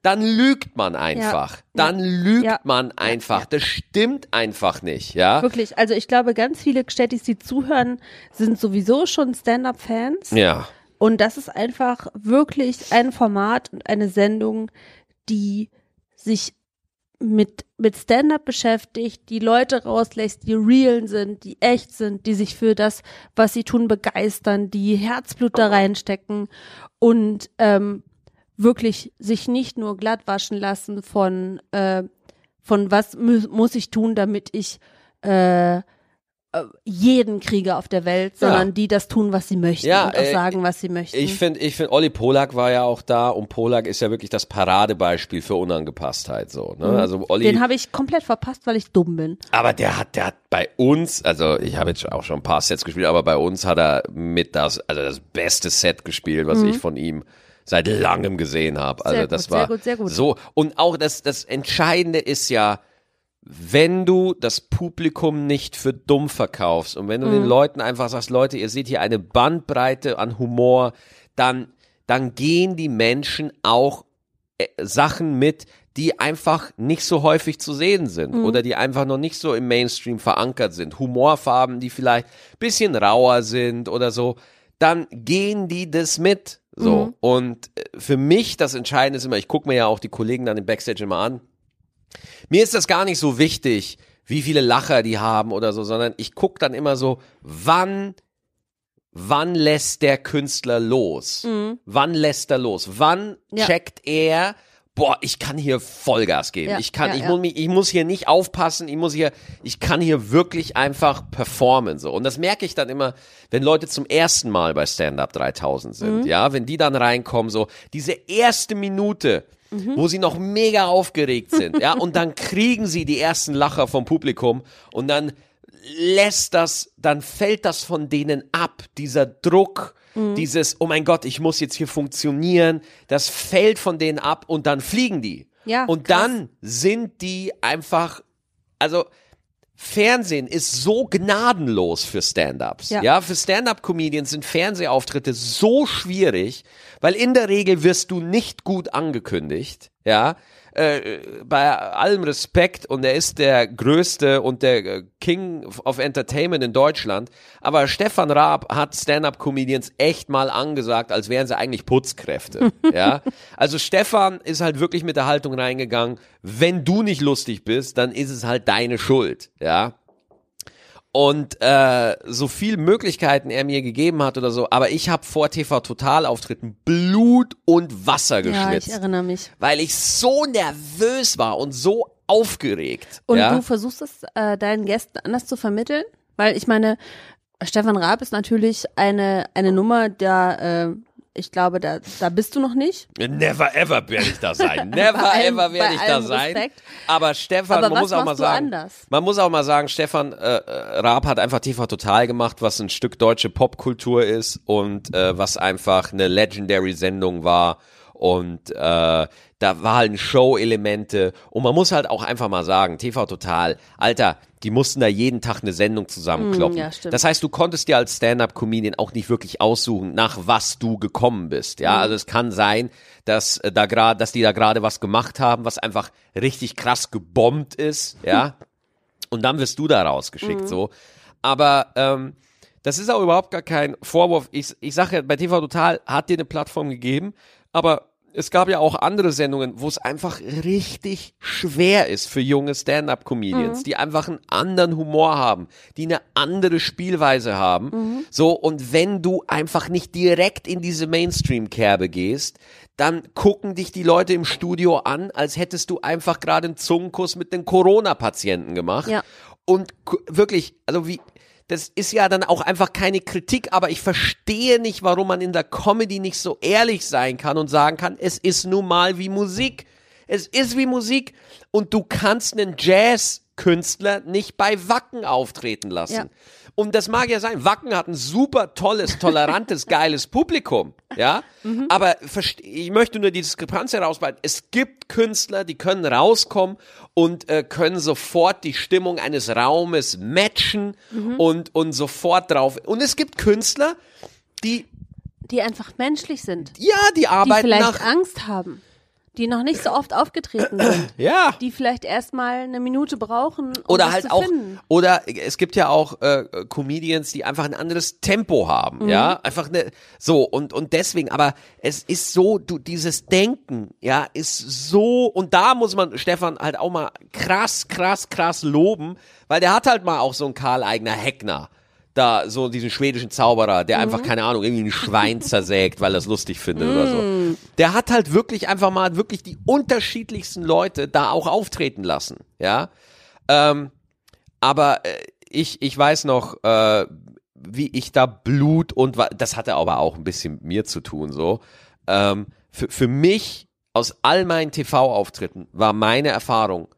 dann lügt man einfach. Dann lügt Ja. man einfach. Das stimmt einfach nicht, ja? Wirklich. Also ich glaube, ganz viele Städtis, die zuhören, sind sowieso schon Stand-up-Fans. Ja. Und das ist einfach wirklich ein Format und eine Sendung, die sich mit, mit Stand-up beschäftigt, die Leute rauslässt, die real sind, die echt sind, die sich für das, was sie tun, begeistern, die Herzblut da reinstecken und ähm, wirklich sich nicht nur glatt waschen lassen von, äh, von was mu muss ich tun, damit ich äh, jeden kriege auf der Welt, sondern die das tun, was sie möchten Ja, und auch äh, sagen, was sie möchten. Ich finde, ich finde, Olli Polak war ja auch da und Polak ist ja wirklich das Paradebeispiel für Unangepasstheit so. Ne? Also Olli, Den habe ich komplett verpasst, weil ich dumm bin. aber der hat, der hat bei uns, also ich habe jetzt auch schon ein paar Sets gespielt, aber bei uns hat er mit das, also das beste Set gespielt, was ich von ihm seit langem gesehen habe. Also Mhm. Sehr gut, das sehr war gut, sehr gut. so und auch das, das Entscheidende ist ja, wenn du das Publikum nicht für dumm verkaufst und wenn du Mhm. den Leuten einfach sagst, Leute, ihr seht hier eine Bandbreite an Humor, dann, dann gehen die Menschen auch äh, Sachen mit, die einfach nicht so häufig zu sehen sind Mhm. oder die einfach noch nicht so im Mainstream verankert sind. Humorfarben, die vielleicht bisschen rauer sind oder so, dann gehen die das mit. So. Mhm. Und äh, für mich das Entscheidende ist immer, ich gucke mir ja auch die Kollegen dann im Backstage immer an. Mir ist das gar nicht so wichtig, wie viele Lacher die haben oder so, sondern ich gucke dann immer so, wann, wann lässt der Künstler los? Wann lässt er los? Wann Ja. checkt er, boah, ich kann hier Vollgas geben. Ja, ich kann, ja, ich, ja. Muss mich, ich muss hier nicht aufpassen, ich muss hier, ich kann hier wirklich einfach performen, so. Und das merke ich dann immer, wenn Leute zum ersten Mal bei Stand Up 3000 sind, Mhm. ja, wenn die dann reinkommen, so, diese erste Minute, Mhm. wo sie noch mega aufgeregt sind, ja, und dann kriegen sie die ersten Lacher vom Publikum und dann lässt das, dann fällt das von denen ab, dieser Druck, Mhm. dieses, oh mein Gott, ich muss jetzt hier funktionieren, das fällt von denen ab und dann fliegen die. Ja, und krass. dann sind die einfach, also Fernsehen ist so gnadenlos für Stand-ups. Ja. Ja. für Stand-up-Comedians sind Fernsehauftritte so schwierig, weil in der Regel wirst du nicht gut angekündigt. Ja, äh, bei allem Respekt und er ist der größte und der äh, King of Entertainment in Deutschland. Aber Stefan Raab hat Stand-up-Comedians echt mal angesagt, als wären sie eigentlich Putzkräfte. ja, also Stefan ist halt wirklich mit der Haltung reingegangen. Wenn du nicht lustig bist, dann ist es halt deine Schuld. Ja, und äh, so viel Möglichkeiten er mir gegeben hat oder so, aber ich habe vor TV Total Auftritten Blut und Wasser Ja, geschwitzt, ich erinnere mich. weil ich so nervös war und so aufgeregt. Und ja? du versuchst es äh, deinen Gästen anders zu vermitteln? Weil ich meine, Stefan Raab ist natürlich eine, eine Nummer, da äh, Ich glaube, da, da bist du noch nicht. Never ever werde ich da sein. Never allem- ever werde ich da sein. Respekt. Aber Stefan, Aber man muss auch mal sagen, anders? man muss auch mal sagen, Stefan äh, äh, Raab hat einfach TV Total gemacht, was ein Stück deutsche Popkultur ist und äh, was einfach eine legendary Sendung war und äh, da waren Show-Elemente und man muss halt auch einfach mal sagen, TV Total, Alter, die mussten da jeden Tag eine Sendung zusammenkloppen. Mm, ja, das heißt, du konntest dir als Stand-up-Comedian auch nicht wirklich aussuchen, nach was du gekommen bist. Ja, also es kann sein, dass äh, da gerade, dass die da gerade was gemacht haben, was einfach richtig krass gebombt ist. Ja, und dann wirst du da rausgeschickt, so. Aber ähm, das ist auch überhaupt gar kein Vorwurf. Ich, ich sage ja, bei TV Total hat dir eine Plattform gegeben, aber es gab ja auch andere Sendungen, wo es einfach richtig schwer ist für junge Stand-up-Comedians, die einfach einen anderen Humor haben, die eine andere Spielweise haben. So, und wenn du einfach nicht direkt in diese Mainstream-Kerbe gehst, dann gucken dich die Leute im Studio an, als hättest du einfach gerade einen Zungenkuss mit den Corona-Patienten gemacht. Ja. Und wirklich, also wie, das ist ja dann auch einfach keine Kritik, aber ich verstehe nicht, warum man in der Comedy nicht so ehrlich sein kann und sagen kann, es ist nun mal wie Musik. Es ist wie Musik und du kannst einen Jazzkünstler nicht bei Wacken auftreten lassen. Ja. Und das mag ja sein. Wacken hat ein super tolles, tolerantes, geiles Publikum. Ja. Aber verste- ich möchte nur die Diskrepanz herausbehalten. Es gibt Künstler, die können rauskommen und äh, können sofort die Stimmung eines Raumes matchen und, und sofort drauf. Und es gibt Künstler, die, Die einfach menschlich sind. ja, die Die arbeiten vielleicht nach. Angst haben. Die noch nicht so oft aufgetreten sind. Ja. Die vielleicht erstmal eine Minute brauchen, um Oder halt zu auch, finden. oder es gibt ja auch äh, Comedians, die einfach ein anderes Tempo haben, ja, Mhm. einfach eine, so und und deswegen, aber es ist so, du dieses Denken, ja, ist so und da muss man Stefan halt auch mal krass, krass, krass loben, weil der hat halt mal auch so einen Karl Eigner Heckner. Da, so diesen schwedischen Zauberer, der Mhm. einfach, keine Ahnung, irgendwie ein Schwein zersägt, weil er es lustig findet oder Mhm. so. Der hat halt wirklich einfach mal wirklich die unterschiedlichsten Leute da auch auftreten lassen, ja. Ähm, aber äh, ich, ich weiß noch, äh, wie ich da Blut und das hatte aber auch ein bisschen mit mir zu tun, so. Ähm, für, für mich aus all meinen TV-Auftritten war meine Erfahrung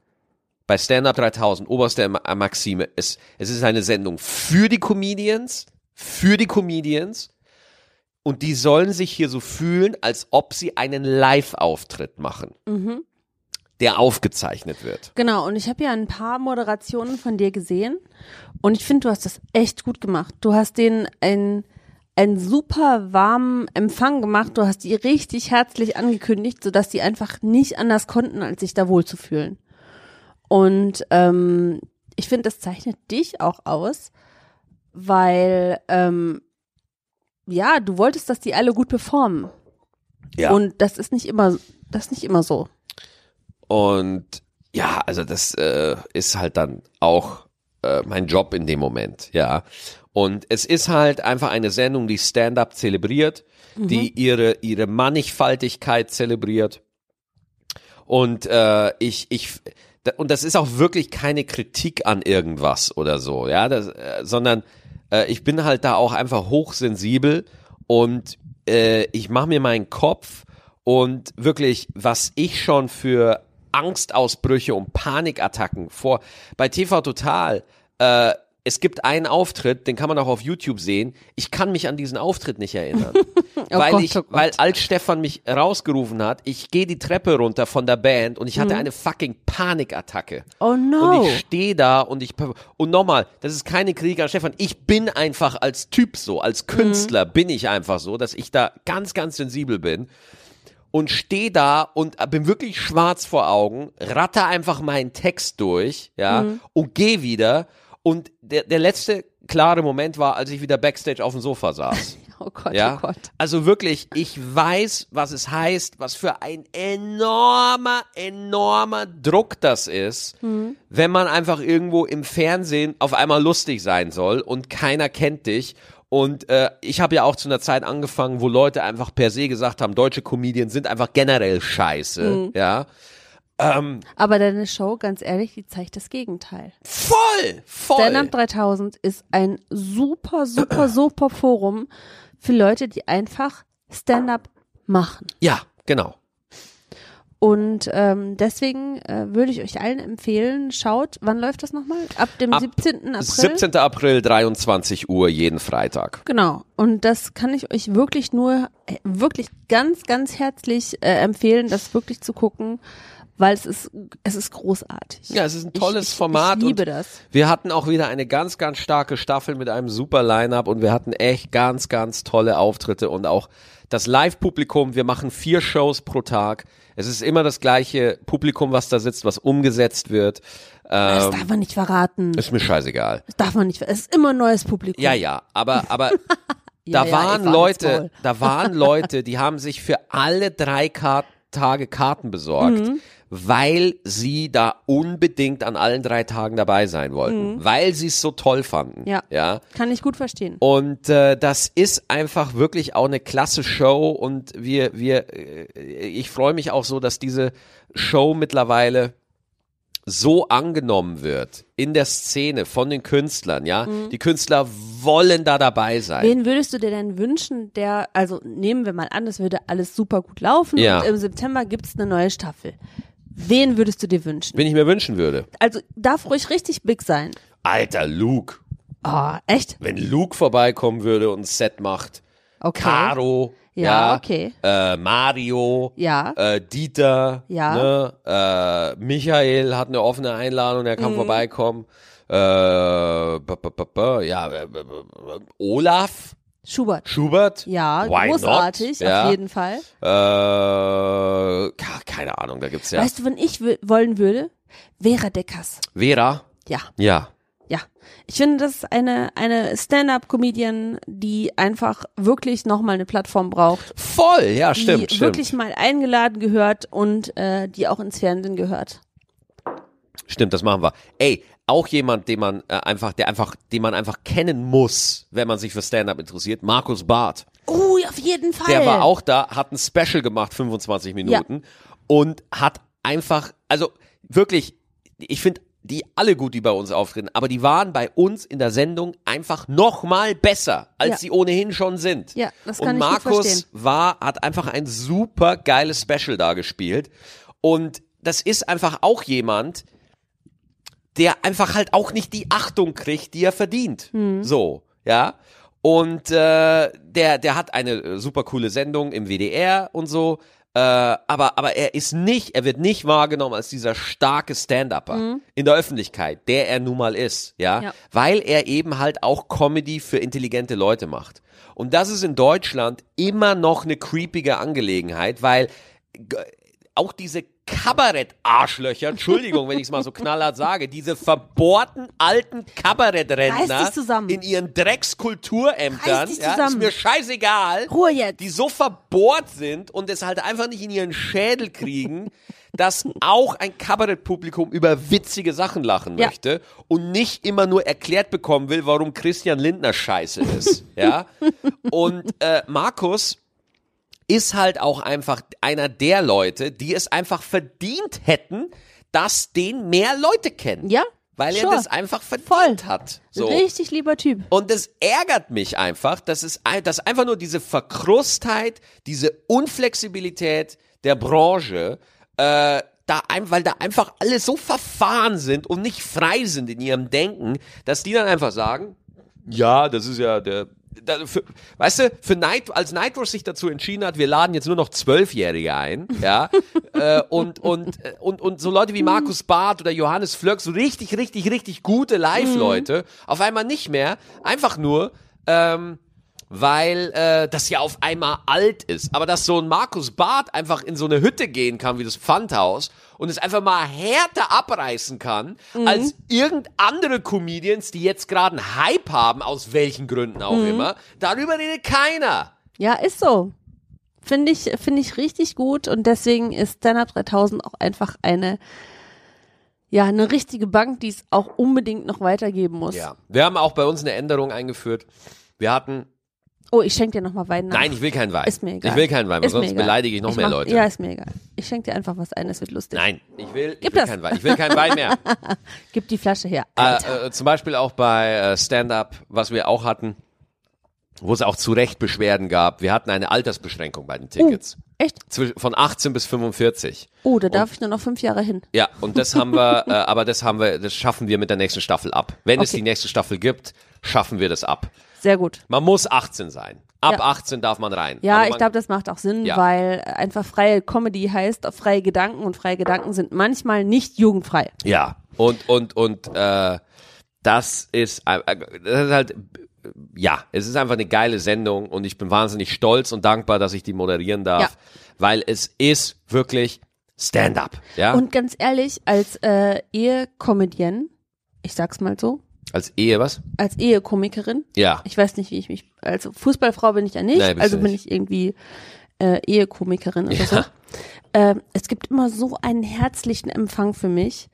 bei Stand Up 3000, oberste Ma- Maxime, es, es ist eine Sendung für die Comedians, für die Comedians und die sollen sich hier so fühlen, als ob sie einen Live-Auftritt machen, der aufgezeichnet wird. Genau, und ich habe ja ein paar Moderationen von dir gesehen und ich finde, du hast das echt gut gemacht. Du hast denen ein einen super warmen Empfang gemacht. Du hast die richtig herzlich angekündigt, sodass die einfach nicht anders konnten, als sich da wohlzufühlen. Und ähm, ich finde, das zeichnet dich auch aus, weil ähm, ja, du wolltest, dass die alle gut performen. Ja. Und das ist nicht immer, das ist nicht immer so. Und ja, also das äh, ist halt dann auch äh, mein Job in dem Moment, ja. Und es ist halt einfach eine Sendung, die Stand-up zelebriert, die ihre ihre Mannigfaltigkeit zelebriert. Und äh, ich ich und das ist auch wirklich keine Kritik an irgendwas oder so, ja, das, äh, sondern äh, ich bin halt da auch einfach hochsensibel und äh, ich mache mir meinen Kopf und wirklich, was ich schon für Angstausbrüche und Panikattacken vor bei TV Total äh, es gibt einen Auftritt, den kann man auch auf YouTube sehen. Ich kann mich an diesen Auftritt nicht erinnern, weil Gott, ich, oh weil als Stefan mich rausgerufen hat, ich gehe die Treppe runter von der Band und ich Mhm. hatte eine fucking Panikattacke. Oh Und no. ich stehe da und ich und nochmal, das ist keine Kritik an Stefan. Ich bin einfach als Typ so, als Künstler bin ich einfach so, dass ich da ganz, ganz sensibel bin und stehe da und bin wirklich schwarz vor Augen, ratter einfach meinen Text durch, ja, und gehe wieder. Und der, der letzte klare Moment war, als ich wieder backstage auf dem Sofa saß. Oh Gott, Ja, oh Gott. also wirklich, ich weiß, was es heißt, was für ein enormer, enormer Druck das ist, wenn man einfach irgendwo im Fernsehen auf einmal lustig sein soll und keiner kennt dich. Und äh, ich habe ja auch zu einer Zeit angefangen, wo Leute einfach per se gesagt haben, deutsche Comedians sind einfach generell scheiße. Ja, Aber deine Show, ganz ehrlich, die zeigt das Gegenteil. voll, voll. Stand-Up 3000 ist ein super, super, super Forum für Leute, die einfach Stand-up machen. Ja, genau. Und ähm, deswegen äh, würde ich euch allen empfehlen, schaut, wann läuft das nochmal? Ab dem Ab 17. April. 17. April, 23 Uhr, jeden Freitag. Genau. Und das kann ich euch wirklich nur, äh, wirklich ganz, ganz herzlich äh, empfehlen, das wirklich zu gucken, weil es ist, es ist großartig. Ja, es ist ein tolles ich, ich, Format. Ich liebe das. Wir hatten auch wieder eine ganz, ganz starke Staffel mit einem super Line-Up und wir hatten echt ganz, ganz tolle Auftritte und auch das Live-Publikum. Wir machen vier Shows pro Tag. Es ist immer das gleiche Publikum, was da sitzt, was umgesetzt wird. Das Ähm, darf man nicht verraten. ist mir scheißegal. Das darf man nicht. Es ist immer ein neues Publikum. Ja, ja, aber, aber Ja, da ja, waren Eva, Leute, da waren Leute, die haben sich für alle drei Kar Tage Karten besorgt, Mhm. Weil sie da unbedingt an allen drei Tagen dabei sein wollten, weil sie es so toll fanden. Mhm. Ja. ja? Kann ich gut verstehen. Und äh, das ist einfach wirklich auch eine klasse Show und wir, wir, äh, ich freue mich auch so, dass diese Show mittlerweile so angenommen wird in der Szene von den Künstlern, ja. Die Künstler wollen da dabei sein. Mhm. Wen würdest du dir denn wünschen, der, also nehmen wir mal an, es würde alles super gut laufen Ja. und im September gibt's eine neue Staffel. Wen würdest du dir wünschen? Wenn ich mir wünschen würde. Also darf ruhig richtig big sein. Alter, Luke. Oh, echt? Wenn Luke vorbeikommen würde und ein Set macht. Okay. Caro. Ja, Ja, okay. Äh, Mario. Ja. Äh, Dieter. Ja. Ne? Äh, Michael hat eine offene Einladung, Mhm. kann vorbeikommen. Äh, b -b -b ja, äh, b- b- Olaf Schubert. Schubert. Ja, Why großartig? Ja. auf jeden Fall. Äh, keine Ahnung, da gibt's ja. Weißt du, wann ich wollen würde? Vera Deckers. Vera. Ja, Ja. ja. Ich finde, das ist eine, eine Stand-up-Comedian, die einfach wirklich nochmal eine Plattform braucht. Voll, ja, Die stimmt, stimmt. wirklich mal eingeladen gehört und äh, die auch ins Fernsehen gehört. Stimmt, das machen wir. Ey, auch jemand, den man äh, einfach, der einfach, den man einfach kennen muss, wenn man sich für Stand-up interessiert, Markus Barth. Oh, auf jeden Fall. Der war auch da, hat ein Special gemacht, 25 Minuten und hat einfach, also wirklich, ich finde die alle gut, die bei uns auftreten, aber die waren bei uns in der Sendung einfach noch mal besser, als Ja. sie ohnehin schon sind. Ja, das und kann ich gut Markus verstehen. war, hat einfach ein super geiles Special da gespielt und das ist einfach auch jemand, der einfach halt auch nicht die Achtung kriegt, die er verdient. Hm. So, ja. Und äh, der, der hat eine äh, super coole Sendung im WDR und so. Äh, aber, aber er ist nicht, er wird nicht wahrgenommen als dieser starke Stand-Upper in der Öffentlichkeit, der er nun mal ist, ja? Ja. Weil er eben halt auch Comedy für intelligente Leute macht. Und das ist in Deutschland immer noch eine creepige Angelegenheit, weil auch diese Kabarett-Arschlöcher, Entschuldigung, wenn ich es mal so knallhart sage, diese verbohrten alten Kabarettrentner in ihren Dreckskulturämtern, ja, ist mir scheißegal, Ruhe jetzt. die so verbohrt sind und es halt einfach nicht in ihren Schädel kriegen, dass auch ein Kabarettpublikum über witzige Sachen lachen Ja. möchte und nicht immer nur erklärt bekommen will, warum Christian Lindner scheiße ist, ja. Und äh, Markus ist halt auch einfach einer der Leute, die es einfach verdient hätten, dass den mehr Leute kennen. Ja, Weil er sure. das einfach verdient Voll. hat. So. Richtig lieber Typ. Und das ärgert mich einfach, dass es dass einfach nur diese Verkrustheit, diese Unflexibilität der Branche, äh, da ein, weil da einfach alle so verfahren sind und nicht frei sind in ihrem Denken, dass die dann einfach sagen, ja, das ist ja der, da, für, weißt du, für Night, als Nightwatch sich dazu entschieden hat, wir laden jetzt nur noch Zwölfjährige ein, ja, äh, und, und, äh, und, und so Leute wie Markus Barth oder Johannes Flöck, so richtig, richtig, richtig gute Live-Leute, auf einmal nicht mehr, einfach nur, ähm, weil äh, das ja auf einmal alt ist. Aber dass so ein Markus Barth einfach in so eine Hütte gehen kann wie das Pfandhaus und es einfach mal härter abreißen kann als irgend andere Comedians, die jetzt gerade einen Hype haben, aus welchen Gründen auch immer. Darüber redet keiner. Ja, ist so. Finde ich, finde ich richtig gut und deswegen ist Stand-Up 3000 auch einfach eine, ja, eine richtige Bank, die es auch unbedingt noch weitergeben muss. Ja. Wir haben auch bei uns eine Änderung eingeführt. Wir hatten, Oh, ich schenke dir nochmal Wein nach. nein, ich will keinen Wein. Ist mir egal. Ich will keinen Wein, weil sonst beleidige ich noch mehr mach, Leute. Ja, ist mir egal. Ich schenke dir einfach was ein, es wird lustig. Nein, ich will, ich Gib will das. keinen Wein. Ich will keinen Wein mehr. Gib die Flasche her. Äh, äh, zum Beispiel auch bei äh, Stand-Up, was wir auch hatten. wo es auch zu Recht Beschwerden gab. Wir hatten eine Altersbeschränkung bei den Tickets. Echt? Zwisch- Von 18 bis 45. Oh, da darf ich nur noch fünf Jahre hin. Ja, und das haben wir, äh, aber das haben wir, das schaffen wir mit der nächsten Staffel ab. Wenn es Okay. die nächste Staffel gibt, schaffen wir das ab. Sehr gut. Man muss 18 sein. Ab Ja. 18 darf man rein. Ja, ich man- glaube, das macht auch Sinn, Ja. weil einfach freie Comedy heißt freie Gedanken und freie Gedanken sind manchmal nicht jugendfrei. Ja, und, und, und, äh, das ist, äh, das ist halt, ja, es ist einfach eine geile Sendung und ich bin wahnsinnig stolz und dankbar, dass ich die moderieren darf, Ja. weil es ist wirklich Stand-up, ja, Und ganz ehrlich, als äh, Ehekomedienne, ich sag's mal so, als Ehe, was? als Ehekomikerin, Ja, ich weiß nicht, wie ich mich, also Fußballfrau bin ich ja nicht, bist also bin nicht. ich irgendwie äh, Ehekomikerin oder so. Ja. Ähm, es gibt immer so einen herzlichen Empfang für mich,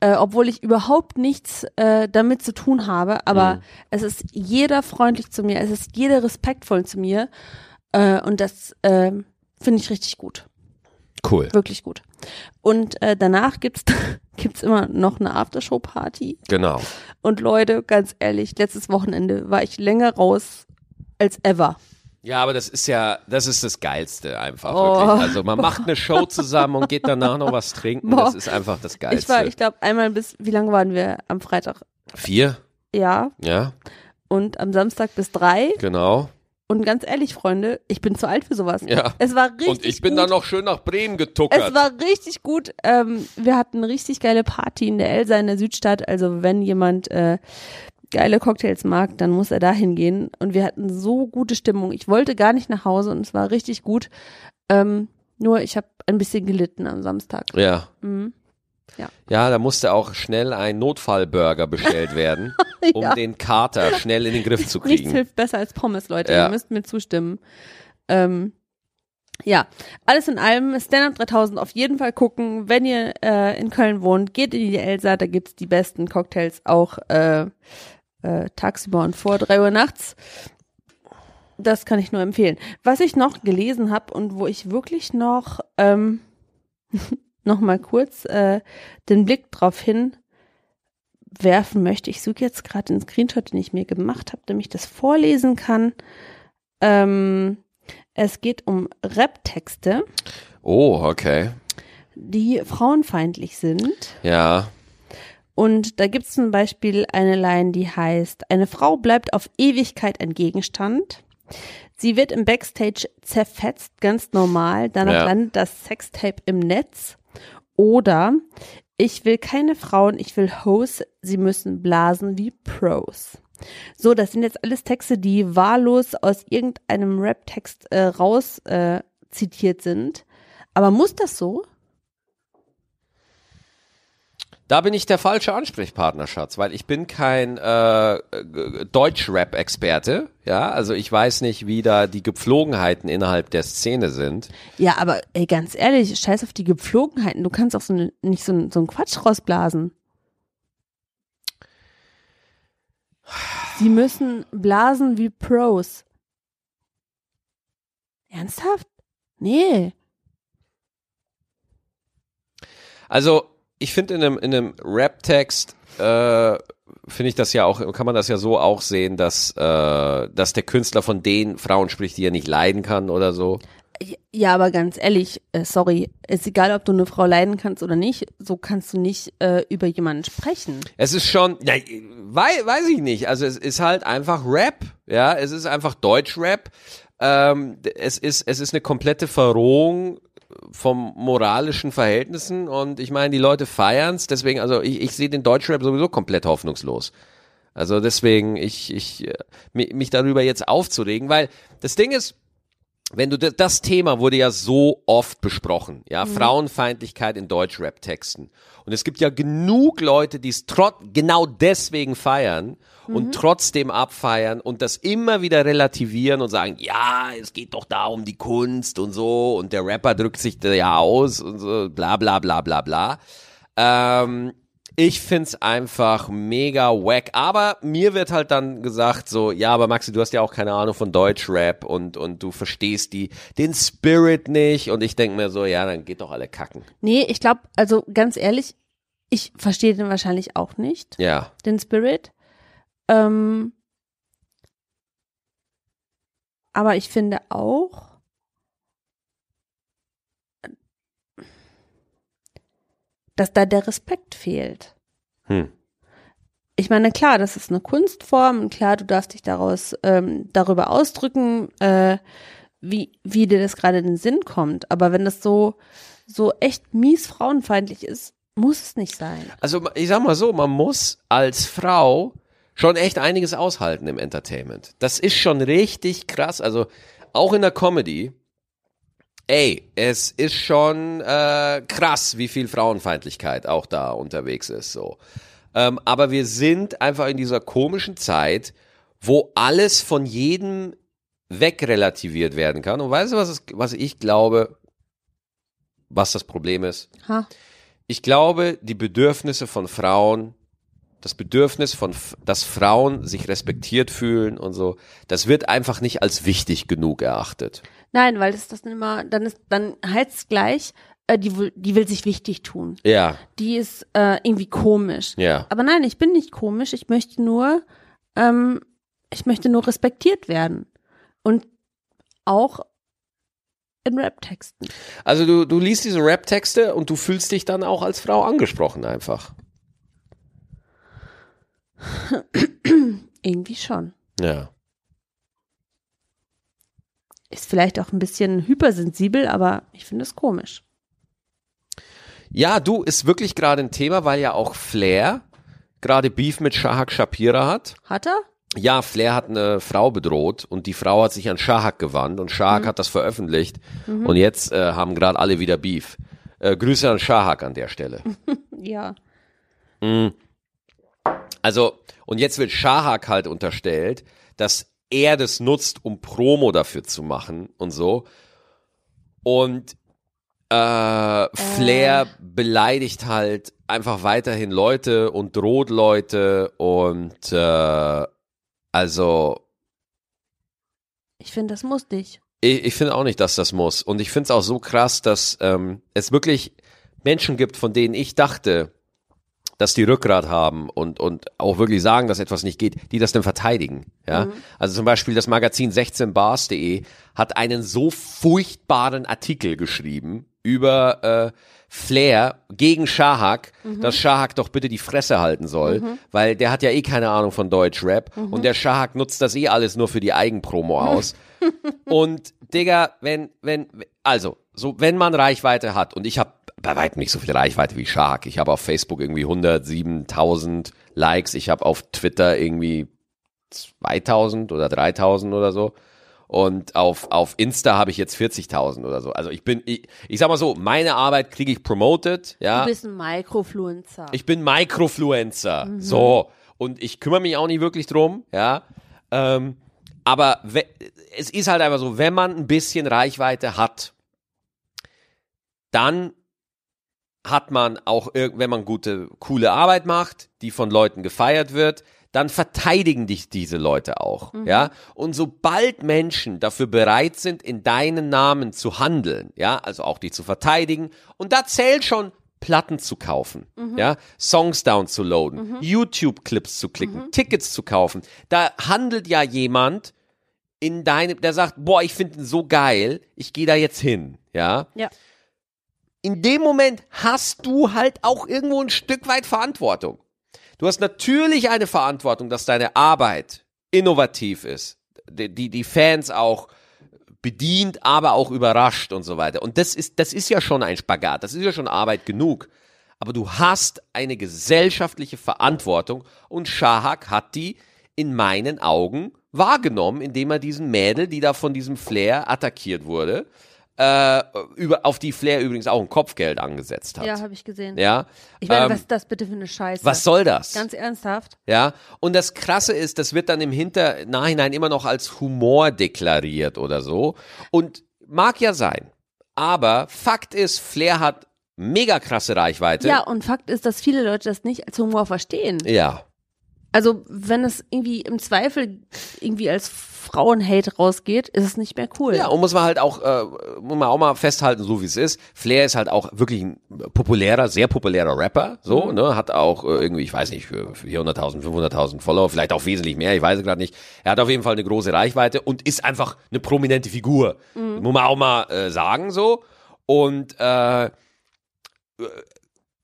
äh, obwohl ich überhaupt nichts äh, damit zu tun habe, aber Mhm. es ist jeder freundlich zu mir, es ist jeder respektvoll zu mir äh, und das äh, finde ich richtig gut, cool, wirklich gut. Und äh, danach gibt's gibt's immer noch eine Aftershow-Party genau. und Leute, ganz ehrlich, letztes Wochenende war ich länger raus als ever. Ja, aber das ist ja, das ist das Geilste einfach, Oh. wirklich. Also man macht eine Show zusammen und geht danach noch was trinken, Boah. das ist einfach das Geilste. Ich war, ich glaube, einmal bis, wie lange waren wir am Freitag? Vier, Ja. ja, Und am Samstag bis drei. genau. Und ganz ehrlich, Freunde, ich bin zu alt für sowas. Ja. Es war richtig Und ich bin gut. dann noch schön nach Bremen getuckert. Es war richtig gut. Ähm, wir hatten eine richtig geile Party in der Elsa in der Südstadt. Also wenn jemand äh, geile Cocktails mag, dann muss er da hingehen. Und wir hatten so gute Stimmung. Ich wollte gar nicht nach Hause und es war richtig gut. Ähm, nur ich habe ein bisschen gelitten am Samstag. ja. Mhm. Ja, da musste auch schnell ein Notfallburger bestellt werden, um Ja. den Kater schnell in den Griff zu Nichts kriegen. hilft besser als Pommes, Leute. Ja. Ihr müsst mir zustimmen. Ähm, ja, alles in allem, Stand-Up 3000 auf jeden Fall gucken. Wenn ihr äh, in Köln wohnt, geht in die Elsa, da gibt's die besten Cocktails auch äh, äh, tagsüber und vor drei Uhr nachts. Das kann ich nur empfehlen. Was ich noch gelesen habe und wo ich wirklich noch ähm, noch mal kurz äh, den Blick drauf hin werfen möchte. Ich suche jetzt gerade den Screenshot, den ich mir gemacht habe, damit ich das vorlesen kann. Ähm, es geht um Rap-Texte, Oh, okay. die frauenfeindlich sind. Ja. Und da gibt es zum Beispiel eine Line, die heißt, eine Frau bleibt auf Ewigkeit ein Gegenstand. Sie wird im Backstage zerfetzt, ganz normal. Danach Ja. landet das Sextape im Netz. Oder ich will keine Frauen, ich will Hoes, sie müssen blasen wie Pros. So, das sind jetzt alles Texte, die wahllos aus irgendeinem Rap-Text äh, raus äh, zitiert sind. Aber muss das so? Da bin ich der falsche Ansprechpartner, Schatz, weil ich bin kein äh, Deutsch-Rap-Experte. Ja, also ich weiß nicht, wie da die Gepflogenheiten innerhalb der Szene sind. Ja, aber ey, ganz ehrlich, scheiß auf die Gepflogenheiten. Du kannst auch so ne, nicht so, so einen Quatsch rausblasen. Sie müssen blasen wie Pros. Ernsthaft? Nee. Also ich finde in einem, in einem Rap-Text äh, finde ich das ja auch, kann man das ja so auch sehen, dass, äh, dass der Künstler von den Frauen spricht, die er nicht leiden kann oder so. Ja, aber ganz ehrlich, äh, sorry, ist egal, ob du eine Frau leiden kannst oder nicht, so kannst du nicht äh, über jemanden sprechen. Es ist schon, na, weiß, weiß ich nicht. Also es ist halt einfach Rap, ja, es ist einfach Deutsch-Rap. Ähm, es ist, es ist eine komplette Verrohung vom moralischen Verhältnissen und ich meine, die Leute feiern's, deswegen, also ich, ich sehe den Deutschrap sowieso komplett hoffnungslos. Also deswegen, ich, ich, äh, mi- mich darüber jetzt aufzuregen, weil das Ding ist, wenn du das, Thema wurde ja so oft besprochen, ja, Frauenfeindlichkeit in Deutschrap-Texten. Und es gibt ja genug Leute, die es trotz genau deswegen feiern und trotzdem abfeiern und das immer wieder relativieren und sagen, ja, es geht doch da um die Kunst und so und der Rapper drückt sich da ja aus und so, bla bla bla bla bla. Ähm, ich find's einfach mega wack. Aber mir wird halt dann gesagt so, ja, aber Maxi, du hast ja auch keine Ahnung von Deutschrap und, und du verstehst die, den Spirit nicht. Und ich denk mir so, ja, dann geht doch alle kacken. Nee, ich glaube, also ganz ehrlich, ich verstehe den wahrscheinlich auch nicht, Ja. den Spirit. Ähm, aber ich finde auch, dass da der Respekt fehlt. Hm. Ich meine, klar, das ist eine Kunstform und klar, du darfst dich daraus ähm, darüber ausdrücken, äh, wie, wie dir das gerade in den Sinn kommt. Aber wenn das so, so echt mies frauenfeindlich ist, muss es nicht sein. Also ich sag mal so, man muss als Frau schon echt einiges aushalten im Entertainment. Das ist schon richtig krass. Also auch in der Comedy. Ey, es ist schon äh, krass, wie viel Frauenfeindlichkeit auch da unterwegs ist. So, ähm, aber wir sind einfach in dieser komischen Zeit, wo alles von jedem wegrelativiert werden kann. Und weißt du, was, es, was ich glaube, was das Problem ist? Ha. Ich glaube, die Bedürfnisse von Frauen, das Bedürfnis von, dass Frauen sich respektiert fühlen und so, das wird einfach nicht als wichtig genug erachtet. Nein, weil das das immer, dann ist, dann heißt es gleich, äh, die, will- die will sich wichtig tun. Ja, Die ist äh, irgendwie komisch. ja. Aber nein, ich bin nicht komisch. Ich möchte nur, ähm, ich möchte nur respektiert werden. Und auch in Rap-Texten. Also du, du liest diese Rap-Texte und du fühlst dich dann auch als Frau angesprochen einfach. Irgendwie schon. Ja. Ist vielleicht auch ein bisschen hypersensibel, aber ich finde es komisch. Ja, du, ist wirklich gerade ein Thema, weil ja auch Flair gerade Beef mit Shahak Shapira hat. Hat er? Ja, Flair hat eine Frau bedroht und die Frau hat sich an Shahak gewandt und Shahak hat das veröffentlicht und jetzt äh, haben gerade alle wieder Beef. Äh, Grüße an Shahak an der Stelle. Ja. Also, und jetzt wird Shahak halt unterstellt, dass er das nutzt, um Promo dafür zu machen und so. Und äh, Flair beleidigt halt einfach weiterhin Leute und droht Leute und äh, also Ich finde, das muss nicht. ich, ich finde auch nicht, dass das muss. Und ich finde es auch so krass, dass ähm, es wirklich Menschen gibt, von denen ich dachte, dass die Rückgrat haben und, und auch wirklich sagen, dass etwas nicht geht, die das dann verteidigen. Ja? Also zum Beispiel das Magazin 16bars.de hat einen so furchtbaren Artikel geschrieben über äh, Flair gegen Shahak, dass Shahak doch bitte die Fresse halten soll, weil der hat ja eh keine Ahnung von Deutschrap und der Shahak nutzt das eh alles nur für die Eigenpromo aus. Und Digga, wenn, wenn, also, so, wenn man Reichweite hat, und ich habe bei weitem nicht so viel Reichweite wie Shark. Ich habe auf Facebook irgendwie 107.000 Likes. Ich habe auf Twitter irgendwie 2000 oder 3000 oder so. Und auf, auf Insta habe ich jetzt 40.000 oder so. Also ich bin, ich, ich sag mal so, meine Arbeit kriege ich promoted, ja. Du bist ein Microfluencer. Ich bin Microfluencer. So. Und ich kümmere mich auch nicht wirklich drum, ja. Ähm, aber es ist halt einfach so, wenn man ein bisschen Reichweite hat, dann hat man auch, wenn man gute, coole Arbeit macht, die von Leuten gefeiert wird, dann verteidigen dich diese Leute auch, ja. Und sobald Menschen dafür bereit sind, in deinen Namen zu handeln, ja, also auch dich zu verteidigen, und da zählt schon Platten zu kaufen, ja, Songs downzuladen, YouTube-Clips zu klicken, Tickets zu kaufen, da handelt ja jemand in deinem, der sagt, boah, ich finde ihn so geil, ich gehe da jetzt hin, ja? Ja. In dem Moment hast du halt auch irgendwo ein Stück weit Verantwortung. Du hast natürlich eine Verantwortung, dass deine Arbeit innovativ ist, die, die, die Fans auch bedient, aber auch überrascht und so weiter. Und das ist, das ist ja schon ein Spagat, das ist ja schon Arbeit genug. Aber du hast eine gesellschaftliche Verantwortung und Shahak hat die in meinen Augen wahrgenommen, indem er diesen Mädel, die da von diesem Flair attackiert wurde, äh, über, auf die Flair übrigens auch ein Kopfgeld angesetzt hat. Ja, habe ich gesehen. Ja. Ich meine, ähm, was ist das bitte für eine Scheiße? was soll das? Ganz ernsthaft? Ja, und das Krasse ist, das wird dann im Hinter Nachhinein immer noch als Humor deklariert oder so. Und mag ja sein. Aber Fakt ist, Flair hat mega krasse Reichweite. Ja, und Fakt ist, dass viele Leute das nicht als Humor verstehen. Ja. Also wenn es irgendwie im Zweifel irgendwie als Frauenhate rausgeht, ist es nicht mehr cool. Ja, und muss man halt auch, äh, muss man auch mal festhalten, so wie es ist. Flair ist halt auch wirklich ein populärer, sehr populärer Rapper, so, Mhm. ne, hat auch äh, irgendwie, ich weiß nicht, für 400.000, 500.000 Follower, vielleicht auch wesentlich mehr, ich weiß es gerade nicht. Er hat auf jeden Fall eine große Reichweite und ist einfach eine prominente Figur. Mhm. Muss man auch mal äh, sagen, so. Und äh, äh,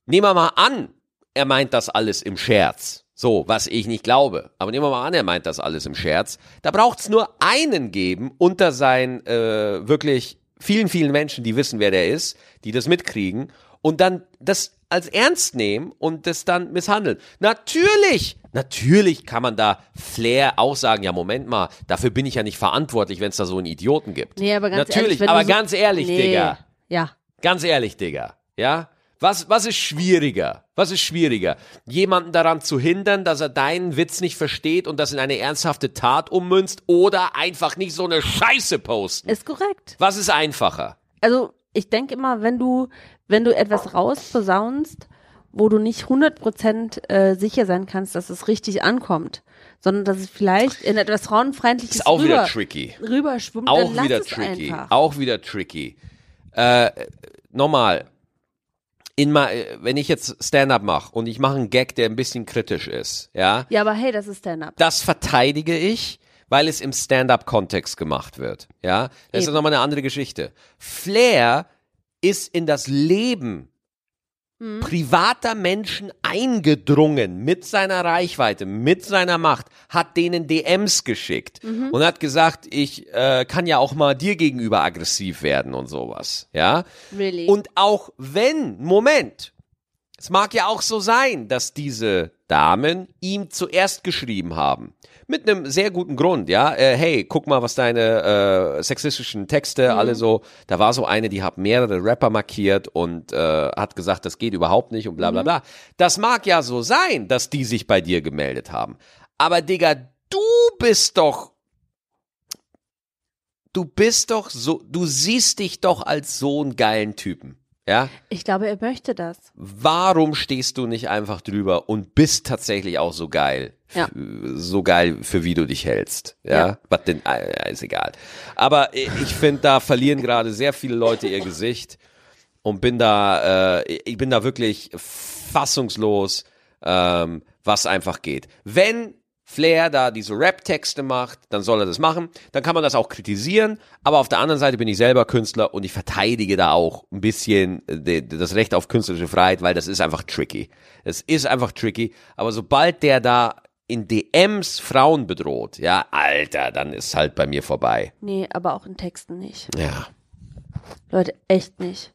nehmen wir mal an, er meint das alles im Scherz. So, was ich nicht glaube. Aber nehmen wir mal an, er meint das alles im Scherz. Da braucht es nur einen geben unter seinen äh, wirklich vielen, vielen Menschen, die wissen, wer der ist, die das mitkriegen und dann das als ernst nehmen und das dann misshandeln. Natürlich, natürlich kann man da Flair auch sagen, ja, Moment mal, dafür bin ich ja nicht verantwortlich, wenn es da so einen Idioten gibt. Nee, aber ganz Natürlich, ehrlich, aber so, ganz ehrlich, nee. Digga. Ja. Ganz ehrlich, Digga. Ja? Was, was ist schwieriger? Was ist schwieriger? Jemanden daran zu hindern, dass er deinen Witz nicht versteht und das in eine ernsthafte Tat ummünzt oder einfach nicht so eine Scheiße posten? Ist korrekt. Was ist einfacher? Also ich denke immer, wenn du, wenn du etwas rausposaunst, wo du nicht 100% äh, sicher sein kannst, dass es richtig ankommt, sondern dass es vielleicht in etwas frauenfeindliches Ist auch rüber, wieder tricky. rüberschwimmt, Auch wieder es tricky. einfach. Auch wieder tricky. Äh, nochmal. In ma, äh, wenn ich jetzt Stand-up mache und ich mache einen Gag, der ein bisschen kritisch ist, ja, Ja, aber hey, das ist Stand-up. das verteidige ich, weil es im Stand-up-Kontext gemacht wird. Ja, das ist Eben. nochmal eine andere Geschichte. Flair ist in das Leben Hm. privater Menschen eingedrungen mit seiner Reichweite, mit seiner Macht, hat denen DMs geschickt Mhm. und hat gesagt, ich äh, kann ja auch mal dir gegenüber aggressiv werden und sowas. Ja, Really? und auch wenn, Moment, es mag ja auch so sein, dass diese Damen ihm zuerst geschrieben haben. Mit einem sehr guten Grund, ja. Äh, hey, guck mal, was deine äh, sexistischen Texte alle so. Da war so eine, die hat mehrere Rapper markiert und äh, hat gesagt, das geht überhaupt nicht und bla bla bla. Das mag ja so sein, dass die sich bei dir gemeldet haben. Aber Digga, du bist doch du bist doch so, du siehst dich doch als so einen geilen Typen. Ja? ich glaube, er möchte das. Warum stehst du nicht einfach drüber und bist tatsächlich auch so geil? Ja. So geil, für wie du dich hältst. Ja. Ja. Was denn, äh, ist egal. Aber äh, ich finde, da verlieren gerade sehr viele Leute ihr Gesicht und bin da, äh, ich bin da wirklich fassungslos, ähm, was einfach geht. Wenn Flair da diese Rap-Texte macht, dann soll er das machen. Dann kann man das auch kritisieren. Aber auf der anderen Seite bin ich selber Künstler und ich verteidige da auch ein bisschen äh, das Recht auf künstlerische Freiheit, weil das ist einfach tricky. Es ist einfach tricky. Aber sobald der da in DMs Frauen bedroht, ja, Alter, dann ist halt bei mir vorbei. Nee, aber auch in Texten nicht. Ja. Leute, echt nicht.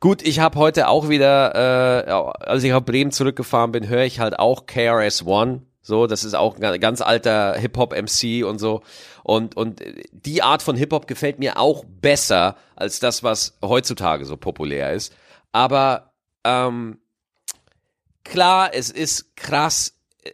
Gut, ich habe heute auch wieder, äh, als ich auf Bremen zurückgefahren bin, höre ich halt auch KRS One. So, das ist auch ein ga- ganz alter Hip-Hop-MC und so. Und, und die Art von Hip-Hop gefällt mir auch besser als das, was heutzutage so populär ist. Aber ähm, klar, es ist krass, äh,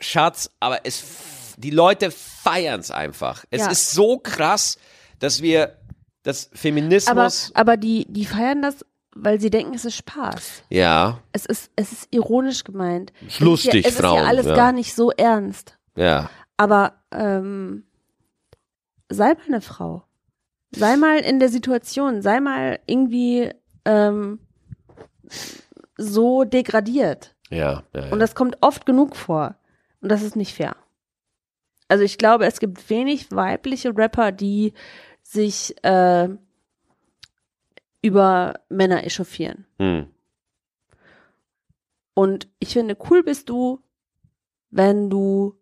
Schatz, aber es, die Leute feiern es einfach. Es Ja. ist so krass, dass wir das Aber, Feminismus, aber die, die feiern das, weil sie denken, es ist Spaß. ja, Es ist, es ist ironisch gemeint. Ist lustig, es ist ja, Frauen, Es ist ja alles ja. gar nicht so ernst. ja. Aber ähm, sei mal eine Frau. Sei mal in der Situation. Sei mal irgendwie ähm, so degradiert. Ja, ja, ja. Und das kommt oft genug vor. Und das ist nicht fair. Also ich glaube, es gibt wenig weibliche Rapper, die sich äh, über Männer echauffieren. Hm. Und ich finde, cool bist du, wenn du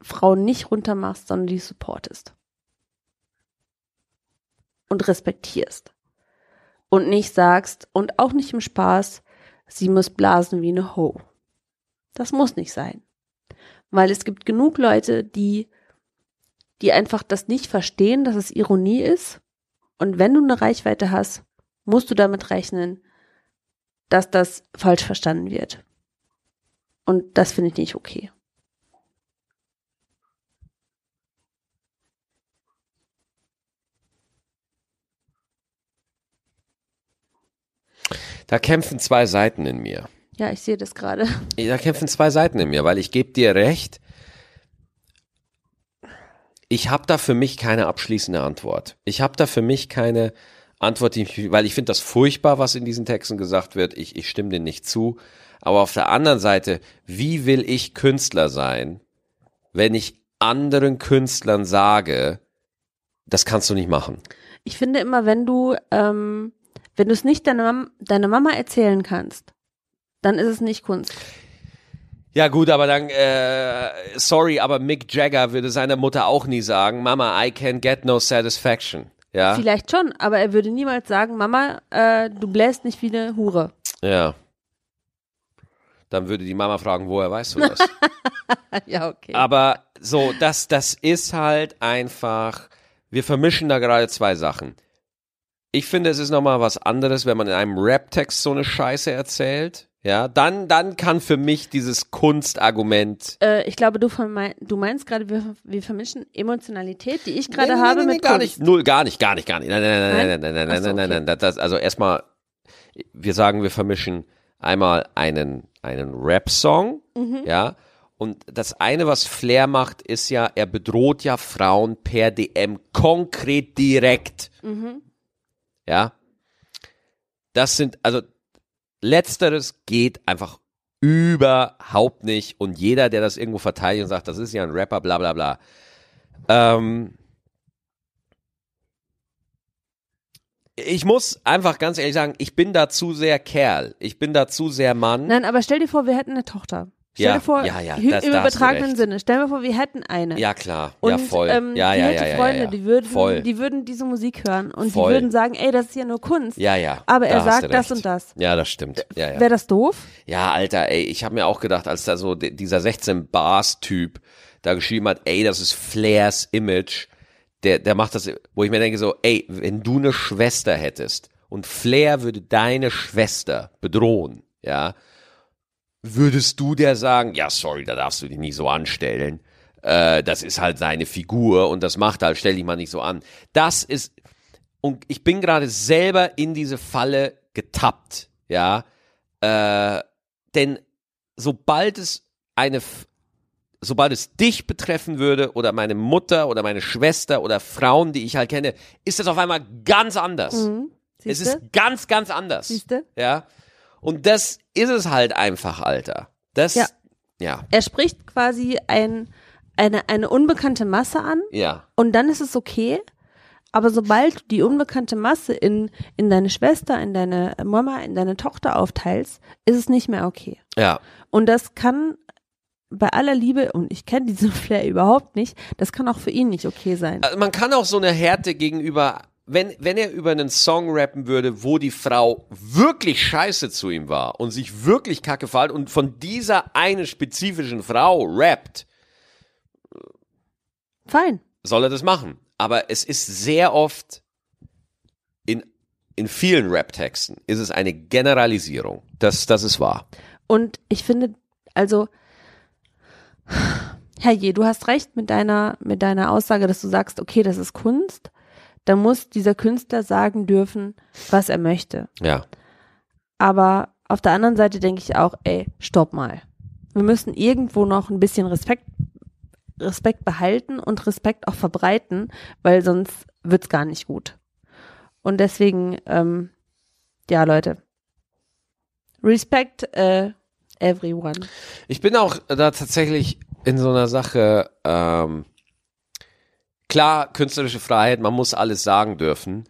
Frauen nicht runtermachst, sondern die supportest. Und respektierst. Und nicht sagst, und auch nicht im Spaß, sie muss blasen wie eine Ho. Das muss nicht sein. Weil es gibt genug Leute, die, die einfach das nicht verstehen, dass es Ironie ist. Und wenn du eine Reichweite hast, musst du damit rechnen, dass das falsch verstanden wird. Und das finde ich nicht okay. Da kämpfen zwei Seiten in mir. Ja, ich sehe das gerade. Da kämpfen zwei Seiten in mir, weil ich gebe dir recht. Ich habe da für mich keine abschließende Antwort. Ich habe da für mich keine Antwort, die ich, weil ich finde das furchtbar, was in diesen Texten gesagt wird. Ich, ich stimme denen nicht zu. Aber auf der anderen Seite, wie will ich Künstler sein, wenn ich anderen Künstlern sage, das kannst du nicht machen? Ich finde immer, wenn du, ähm, wenn du es nicht deiner Mama, deiner Mama erzählen kannst, dann ist es nicht Kunst. Ja gut, aber dann, äh, sorry, aber Mick Jagger würde seiner Mutter auch nie sagen, Mama, I can get no satisfaction. Ja, Vielleicht schon, aber er würde niemals sagen, Mama, äh, du bläst nicht wie eine Hure. ja. Dann würde die Mama fragen, woher weißt du das? ja, okay. aber so, das, das ist halt einfach, wir vermischen da gerade zwei Sachen. Ich finde, es ist nochmal was anderes, wenn man in einem Rap-Text so eine Scheiße erzählt. Ja, dann, dann kann für mich dieses Kunstargument Äh, ich glaube, du, du meinst gerade, wir, wir vermischen Emotionalität, die ich gerade Nee, nee, habe nee, nee, mit gar Kunst. nicht, null, gar nicht, gar nicht, gar nicht. Nein, nein, nein, nein, nein, nein, so, nein, nein, okay. nein, nein. Das, also erstmal, wir sagen, wir vermischen einmal einen, einen Rap-Song, Mhm. ja. Und das eine, was Flair macht, ist ja, er bedroht ja Frauen per DM konkret direkt. Mhm. Ja. Das sind, also, letzteres geht einfach überhaupt nicht. Und jeder, der das irgendwo verteidigt und sagt, das ist ja ein Rapper, bla, bla, bla. Ähm, ich muss einfach ganz ehrlich sagen, ich bin da zu sehr Kerl. Ich bin da zu sehr Mann. Nein, aber stell dir vor, wir hätten eine Tochter. Stell Ja, dir vor, ja, ja, das- im übertragenen. Sinne. Stell dir vor, wir hätten eine. Ja, klar. Und ja, voll. Ähm, ja, die ja, hätte ja, Freunde, die würden, Voll. die würden diese Musik hören und Voll. die würden sagen, ey, das ist ja nur Kunst. Ja, ja. Aber da er sagt das und das. Ja, das stimmt. Ja, ja. Wäre das doof? Ja, Alter, ey, ich habe mir auch gedacht, als da so di- dieser 16 Bars Typ da geschrieben hat, ey, das ist Flairs Image, der der macht das, wo ich mir denke so, ey, wenn du eine Schwester hättest und Flair würde deine Schwester bedrohen, ja, würdest du der sagen, ja, sorry, da darfst du dich nicht so anstellen. Äh, das ist halt seine Figur und das macht halt, stell dich mal nicht so an. Das ist, und ich bin gerade selber in diese Falle getappt, ja, äh, denn sobald es eine, sobald es dich betreffen würde oder meine Mutter oder meine Schwester oder Frauen, die ich halt kenne, ist das auf einmal ganz anders. Mhm. Es ist ganz, ganz anders. Siehste? Ja. Und das ist es halt einfach, Alter. Das, Ja. ja, Er spricht quasi ein, eine, eine unbekannte Masse an ja. und dann ist es okay. Aber sobald du die unbekannte Masse in, in deine Schwester, in deine Mama, in deine Tochter aufteilst, ist es nicht mehr okay. Ja, Und das kann bei aller Liebe, und ich kenne diesen Flair überhaupt nicht, das kann auch für ihn nicht okay sein. Also man kann auch so eine Härte gegenüber, wenn, wenn er über einen Song rappen würde, wo die Frau wirklich scheiße zu ihm war und sich wirklich kacke verhält und von dieser einen spezifischen Frau rappt, Fein. soll er das machen. Aber es ist sehr oft in, in vielen Rap-Texten ist es eine Generalisierung. Das, das ist wahr. Und ich finde, also, herrje, du hast recht mit deiner, mit deiner Aussage, dass du sagst, okay, das ist Kunst. Da muss dieser Künstler sagen dürfen, was er möchte. Ja. Aber auf der anderen Seite denke ich auch, ey, stopp mal. Wir müssen irgendwo noch ein bisschen Respekt, Respekt behalten und Respekt auch verbreiten, weil sonst wird's gar nicht gut. Und deswegen, ähm, ja, Leute. Respect äh, everyone. Ich bin auch da tatsächlich in so einer Sache, ähm, klar, künstlerische Freiheit, man muss alles sagen dürfen.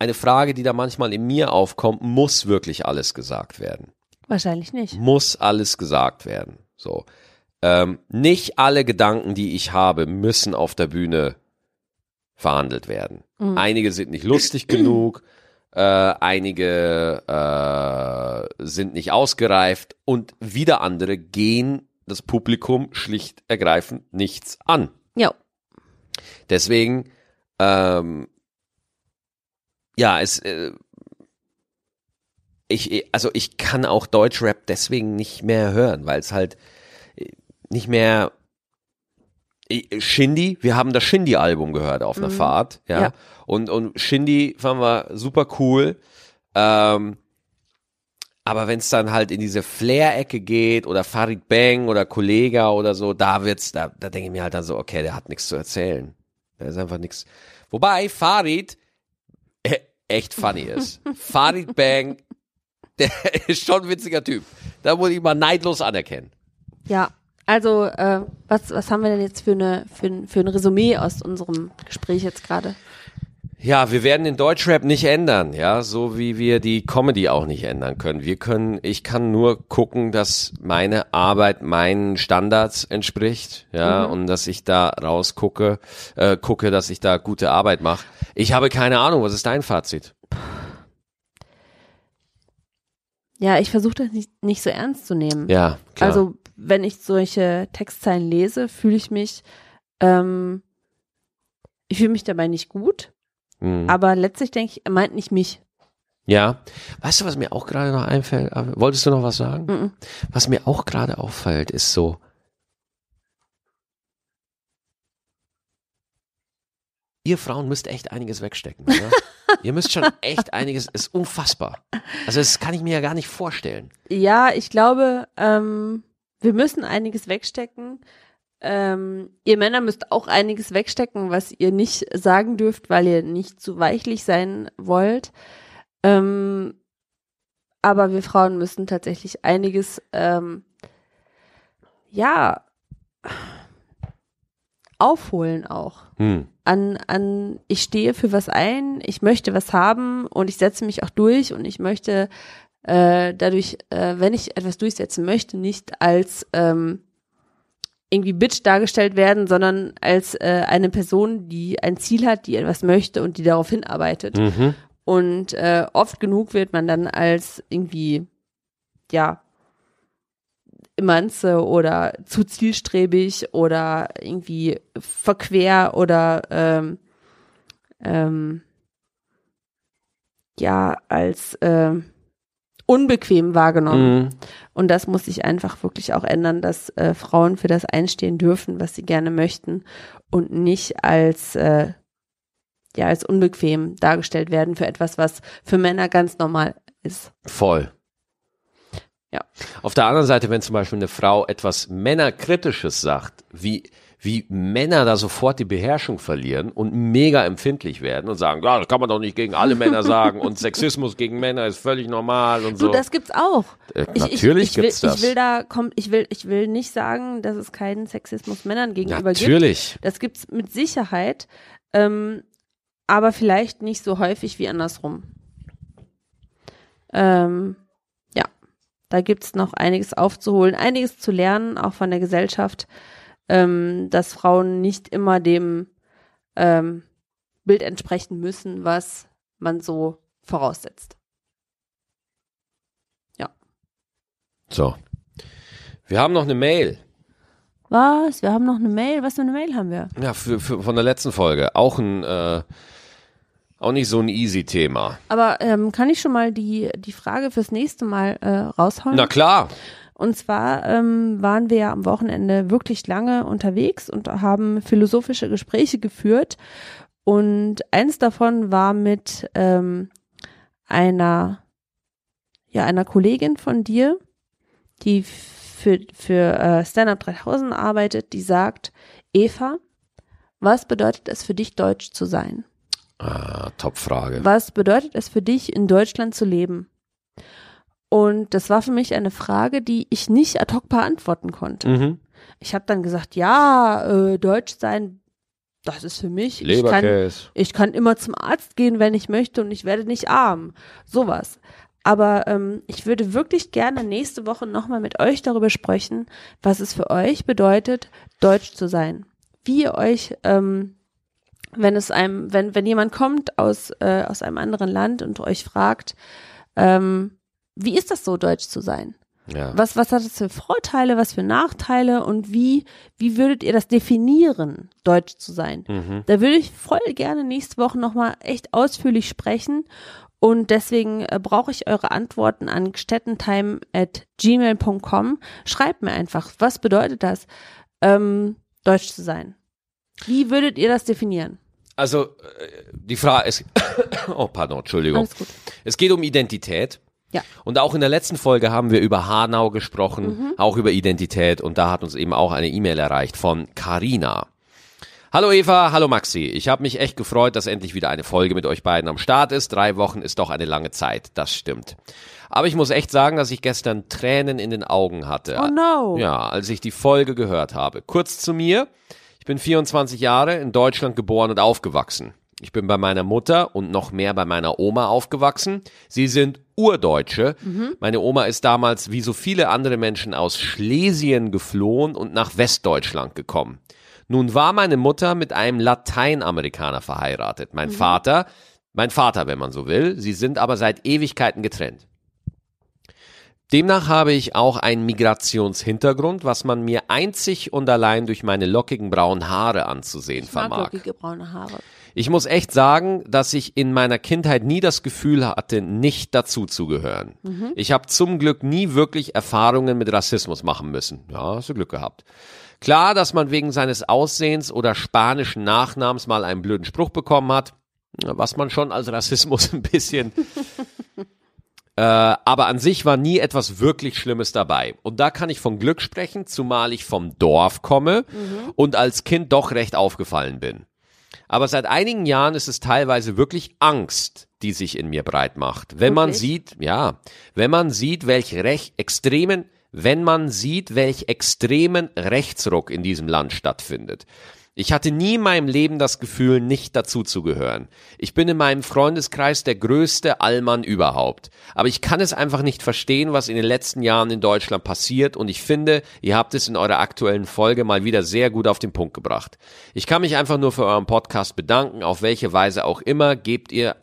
Eine Frage, die da manchmal in mir aufkommt, muss wirklich alles gesagt werden? Wahrscheinlich nicht. Muss alles gesagt werden? So. Ähm, nicht alle Gedanken, die ich habe, müssen auf der Bühne verhandelt werden. Mhm. Einige sind nicht lustig genug, äh, einige äh, sind nicht ausgereift und wieder andere gehen das Publikum schlicht ergreifend nichts an. Ja. Deswegen, ähm, ja, es, äh, ich, also ich kann auch Deutschrap deswegen nicht mehr hören, weil es halt äh, nicht mehr äh, Shindy, wir haben das Shindy-Album gehört auf einer Mhm. Fahrt, ja. Ja. Und, und Shindy fanden wir super cool. Ähm, Aber wenn es dann halt in diese Flair-Ecke geht oder Farid Bang oder Kollega oder so, da wird's, da, da denke ich mir halt dann so, okay, der hat nichts zu erzählen. Der ist einfach nichts. Wobei Farid äh, echt funny ist. Farid Bang, der ist schon ein witziger Typ. Da muss ich mal neidlos anerkennen. Ja, also äh, was, was haben wir denn jetzt für, eine, für, ein, für ein Resümee aus unserem Gespräch jetzt gerade? Ja, wir werden den Deutschrap nicht ändern, ja, so wie wir die Comedy auch nicht ändern können. Wir können, ich kann nur gucken, dass meine Arbeit meinen Standards entspricht, ja, mhm. und dass ich da rausgucke, äh, gucke, dass ich da gute Arbeit mache. Ich habe keine Ahnung, was ist dein Fazit? Ja, ich versuche das nicht, nicht so ernst zu nehmen. Ja, klar. Also, wenn ich solche Textzeilen lese, fühle ich mich, ähm, ich fühle mich dabei nicht gut Mhm. Aber letztlich denke ich, er meint nicht mich. Ja. Weißt du, was mir auch gerade noch einfällt? Wolltest du noch was sagen? Mhm. Was mir auch gerade auffällt, ist so, ihr Frauen müsst echt einiges wegstecken. Ja? ihr müsst schon echt einiges, ist unfassbar. Also das kann ich mir ja gar nicht vorstellen. Ja, ich glaube, ähm, wir müssen einiges wegstecken. Ähm, ihr Männer müsst auch einiges wegstecken, was ihr nicht sagen dürft, weil ihr nicht zu weichlich sein wollt. Ähm, aber wir Frauen müssen tatsächlich einiges, ähm, ja, aufholen auch. Hm. An, an, ich stehe für was ein, ich möchte was haben und ich setze mich auch durch und ich möchte äh, dadurch, äh, wenn ich etwas durchsetzen möchte, nicht als ähm, irgendwie Bitch dargestellt werden, sondern als äh, eine Person, die ein Ziel hat, die etwas möchte und die darauf hinarbeitet. Mhm. Und äh, oft genug wird man dann als irgendwie, ja, Immanze oder zu zielstrebig oder irgendwie verquer oder ähm, ähm, ja, als äh, unbequem wahrgenommen. Mhm. Und das muss sich einfach wirklich auch ändern, dass äh, Frauen für das einstehen dürfen, was sie gerne möchten und nicht als äh, ja als unbequem dargestellt werden für etwas, was für Männer ganz normal ist. Voll. Ja. Auf der anderen Seite, wenn zum Beispiel eine Frau etwas Männerkritisches sagt, wie wie Männer da sofort die Beherrschung verlieren und mega empfindlich werden und sagen, ja, das kann man doch nicht gegen alle Männer sagen und Sexismus gegen Männer ist völlig normal und so. Du, das gibt's auch. Äh, natürlich ich, ich, gibt's will, das. Ich will da kommt, ich will, ich will nicht sagen, dass es keinen Sexismus Männern gegenüber natürlich. gibt. Natürlich. Das gibt's mit Sicherheit, ähm, aber vielleicht nicht so häufig wie andersrum. Ähm, ja, da gibt's noch einiges aufzuholen, einiges zu lernen, auch von der Gesellschaft ähm, dass Frauen nicht immer dem ähm, Bild entsprechen müssen, was man so voraussetzt. Ja. So. Wir haben noch eine Mail. Was? Wir haben noch eine Mail? Was für eine Mail haben wir? Ja, für, für, von der letzten Folge. Auch ein, äh, auch nicht so ein easy Thema. Aber ähm, kann ich schon mal die, die Frage fürs nächste Mal äh, raushauen? Na klar. Und zwar ähm, waren wir ja am Wochenende wirklich lange unterwegs und haben philosophische Gespräche geführt. Und eins davon war mit ähm, einer, ja, einer Kollegin von dir, die für, für äh, Stand-Up 3000 arbeitet, die sagt, Eva, was bedeutet es für dich, deutsch zu sein? Ah, Top-Frage. Was bedeutet es für dich, in Deutschland zu leben? Und das war für mich eine Frage, die ich nicht ad hoc beantworten konnte. Mhm. Ich habe dann gesagt, ja, äh, Deutsch sein, das ist für mich. Ich kann, ich kann immer zum Arzt gehen, wenn ich möchte und ich werde nicht arm. Sowas. Aber ähm, ich würde wirklich gerne nächste Woche nochmal mit euch darüber sprechen, was es für euch bedeutet, Deutsch zu sein. Wie ihr euch, ähm, wenn es einem, wenn, wenn jemand kommt aus, äh, aus einem anderen Land und euch fragt, ähm, wie ist das so, deutsch zu sein? Ja. Was, was hat es für Vorteile, was für Nachteile und wie, wie würdet ihr das definieren, deutsch zu sein? Mhm. Da würde ich voll gerne nächste Woche nochmal echt ausführlich sprechen und deswegen äh, brauche ich eure Antworten an gstettentime at gmail.com. Schreibt mir einfach, was bedeutet das, ähm, deutsch zu sein? Wie würdet ihr das definieren? Also, äh, die Frage ist, oh, pardon, Entschuldigung. Es geht um Identität. Ja. Und auch in der letzten Folge haben wir über Hanau gesprochen, auch über Identität und da hat uns eben auch eine E-Mail erreicht von Karina. Hallo Eva, hallo Maxi. Ich habe mich echt gefreut, dass endlich wieder eine Folge mit euch beiden am Start ist. Drei Wochen ist doch eine lange Zeit, das stimmt. Aber ich muss echt sagen, dass ich gestern Tränen in den Augen hatte. Oh no. Ja, als ich die Folge gehört habe. Kurz zu mir. Ich bin 24 Jahre in Deutschland geboren und aufgewachsen. Ich bin bei meiner Mutter und noch mehr bei meiner Oma aufgewachsen. Sie sind Urdeutsche. Meine Oma ist damals wie so viele andere Menschen aus Schlesien geflohen und nach Westdeutschland gekommen. Nun war meine Mutter mit einem Lateinamerikaner verheiratet. Mein Vater, mein Vater, wenn man so will. Sie sind aber seit Ewigkeiten getrennt. Demnach habe ich auch einen Migrationshintergrund, was man mir einzig und allein durch meine lockigen braunen Haare anzusehen Ich mag vermag. lockige braune Haare. Ich muss echt sagen, dass ich in meiner Kindheit nie das Gefühl hatte, nicht dazuzugehören. Ich habe zum Glück nie wirklich Erfahrungen mit Rassismus machen müssen. Ja, hast du Glück gehabt. Klar, dass man wegen seines Aussehens oder spanischen Nachnamens mal einen blöden Spruch bekommen hat, was man schon als Rassismus ein bisschen äh, aber an sich war nie etwas wirklich Schlimmes dabei. Und da kann ich von Glück sprechen, zumal ich vom Dorf komme und als Kind doch recht aufgefallen bin. Aber seit einigen Jahren ist es teilweise wirklich Angst, die sich in mir breit macht. Wenn man Wirklich? sieht, ja, wenn man sieht, welch recht extremen, wenn man sieht, welch extremen Rechtsruck in diesem Land stattfindet. Ich hatte nie in meinem Leben das Gefühl, nicht dazuzugehören. Ich bin in meinem Freundeskreis der größte Allmann überhaupt. Aber ich kann es einfach nicht verstehen, was in den letzten Jahren in Deutschland passiert und ich finde, ihr habt es in eurer aktuellen Folge mal wieder sehr gut auf den Punkt gebracht. Ich kann mich einfach nur für euren Podcast bedanken, auf welche Weise auch immer gebt ihr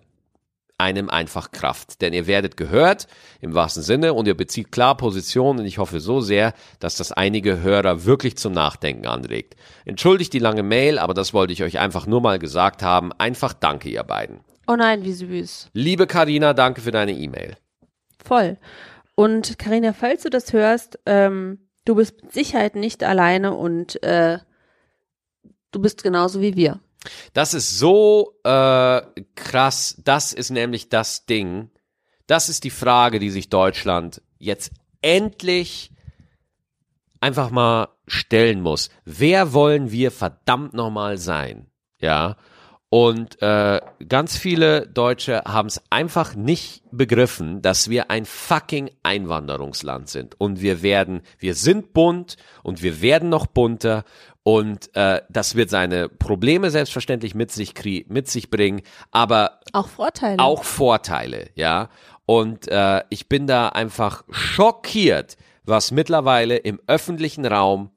einem einfach Kraft. Denn ihr werdet gehört, im wahrsten Sinne, und ihr bezieht klar Position und ich hoffe so sehr, dass das einige Hörer wirklich zum Nachdenken anregt. Entschuldigt die lange Mail, aber das wollte ich euch einfach nur mal gesagt haben. Einfach danke, ihr beiden. Oh nein, wie süß. Liebe Karina, danke für deine E-Mail. Voll. Und Karina, falls du das hörst, ähm, du bist mit Sicherheit nicht alleine und äh, du bist genauso wie wir. Das ist so äh, krass. Das ist nämlich das Ding. Das ist die Frage, die sich Deutschland jetzt endlich einfach mal stellen muss. Wer wollen wir verdammt nochmal sein? Ja. Und äh, ganz viele Deutsche haben es einfach nicht begriffen, dass wir ein fucking Einwanderungsland sind. Und wir werden, wir sind bunt und wir werden noch bunter. Und äh, das wird seine Probleme selbstverständlich mit sich, mit sich bringen, aber Auch Vorteile. auch Vorteile, ja. Und äh, ich bin da einfach schockiert, was mittlerweile im öffentlichen Raum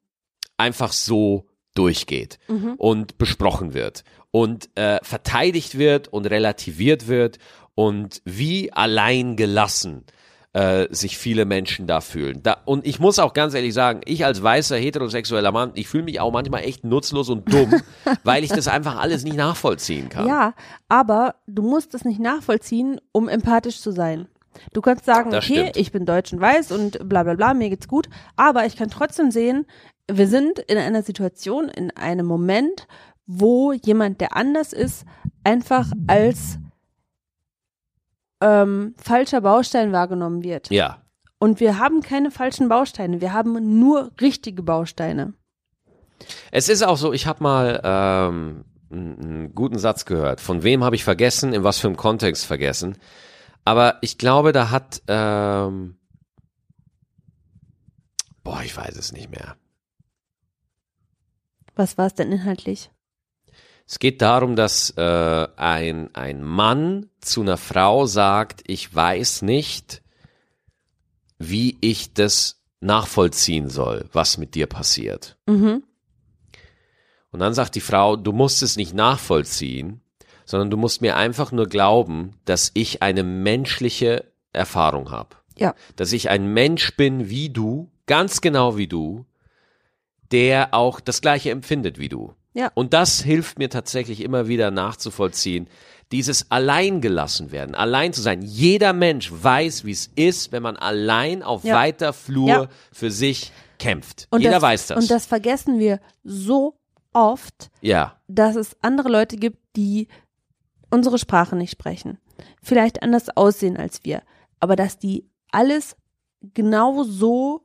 einfach so durchgeht und besprochen wird und äh, verteidigt wird und relativiert wird und wie allein gelassen äh, sich viele Menschen da fühlen. Da, und ich muss auch ganz ehrlich sagen, ich als weißer heterosexueller Mann, ich fühle mich auch manchmal echt nutzlos und dumm, weil ich das einfach alles nicht nachvollziehen kann. Ja, aber du musst es nicht nachvollziehen, um empathisch zu sein. Du kannst sagen, Das okay, stimmt. ich bin deutsch und weiß und bla bla bla, mir geht's gut, aber ich kann trotzdem sehen, wir sind in einer Situation, in einem Moment, wo jemand, der anders ist, einfach als ähm, falscher Baustein wahrgenommen wird. Ja, Und wir haben keine falschen Bausteine, wir haben nur richtige Bausteine. Es ist auch so, ich habe mal ähm, einen, guten Satz gehört. Von wem habe ich vergessen, in was für einem Kontext vergessen. Aber ich glaube, da hat, ähm, boah, ich weiß es nicht mehr. Was war es denn inhaltlich? Es geht darum, dass äh, ein, ein Mann zu einer Frau sagt, ich weiß nicht, wie ich das nachvollziehen soll, was mit dir passiert. Mhm. Und dann sagt die Frau, du musst es nicht nachvollziehen, sondern du musst mir einfach nur glauben, dass ich eine menschliche Erfahrung habe. Ja. Dass ich ein Mensch bin wie du, ganz genau wie du, der auch das gleiche empfindet wie du. Ja. Und das hilft mir tatsächlich immer wieder nachzuvollziehen, dieses alleingelassen werden, allein zu sein. Jeder Mensch weiß, wie es ist, wenn man allein auf Ja. weiter Flur Ja. für sich kämpft. Und Jeder das, weiß das. Und das vergessen wir so oft, ja. dass es andere Leute gibt, die unsere Sprache nicht sprechen, vielleicht anders aussehen als wir, aber dass die alles genau so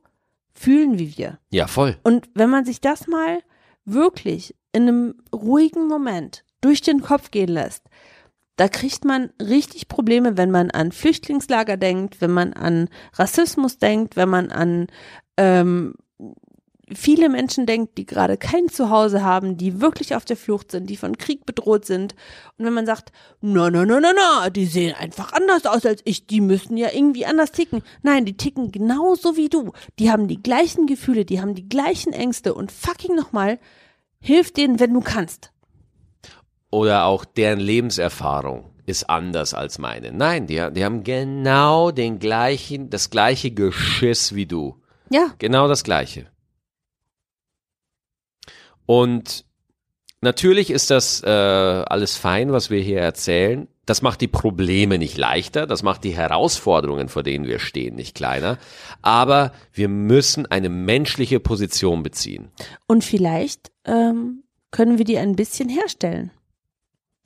fühlen wie wir. Ja, voll. Und wenn man sich das mal wirklich in einem ruhigen Moment durch den Kopf gehen lässt, da kriegt man richtig Probleme, wenn man an Flüchtlingslager denkt, wenn man an Rassismus denkt, wenn man an ähm, viele Menschen denkt, die gerade kein Zuhause haben, die wirklich auf der Flucht sind, die von Krieg bedroht sind. Und wenn man sagt, na, na, na, na, na, die sehen einfach anders aus als ich, die müssen ja irgendwie anders ticken. Nein, die ticken genauso wie du. Die haben die gleichen Gefühle, die haben die gleichen Ängste und fucking nochmal, hilf denen, wenn du kannst. Oder auch deren Lebenserfahrung ist anders als meine. Nein, die, die haben genau den gleichen, das gleiche Geschiss wie du. Ja. Genau das gleiche. Und natürlich ist das äh, alles fein, was wir hier erzählen. Das macht die Probleme nicht leichter, das macht die Herausforderungen, vor denen wir stehen, nicht kleiner. Aber wir müssen eine menschliche Position beziehen. Und vielleicht ähm, können wir die ein bisschen herstellen.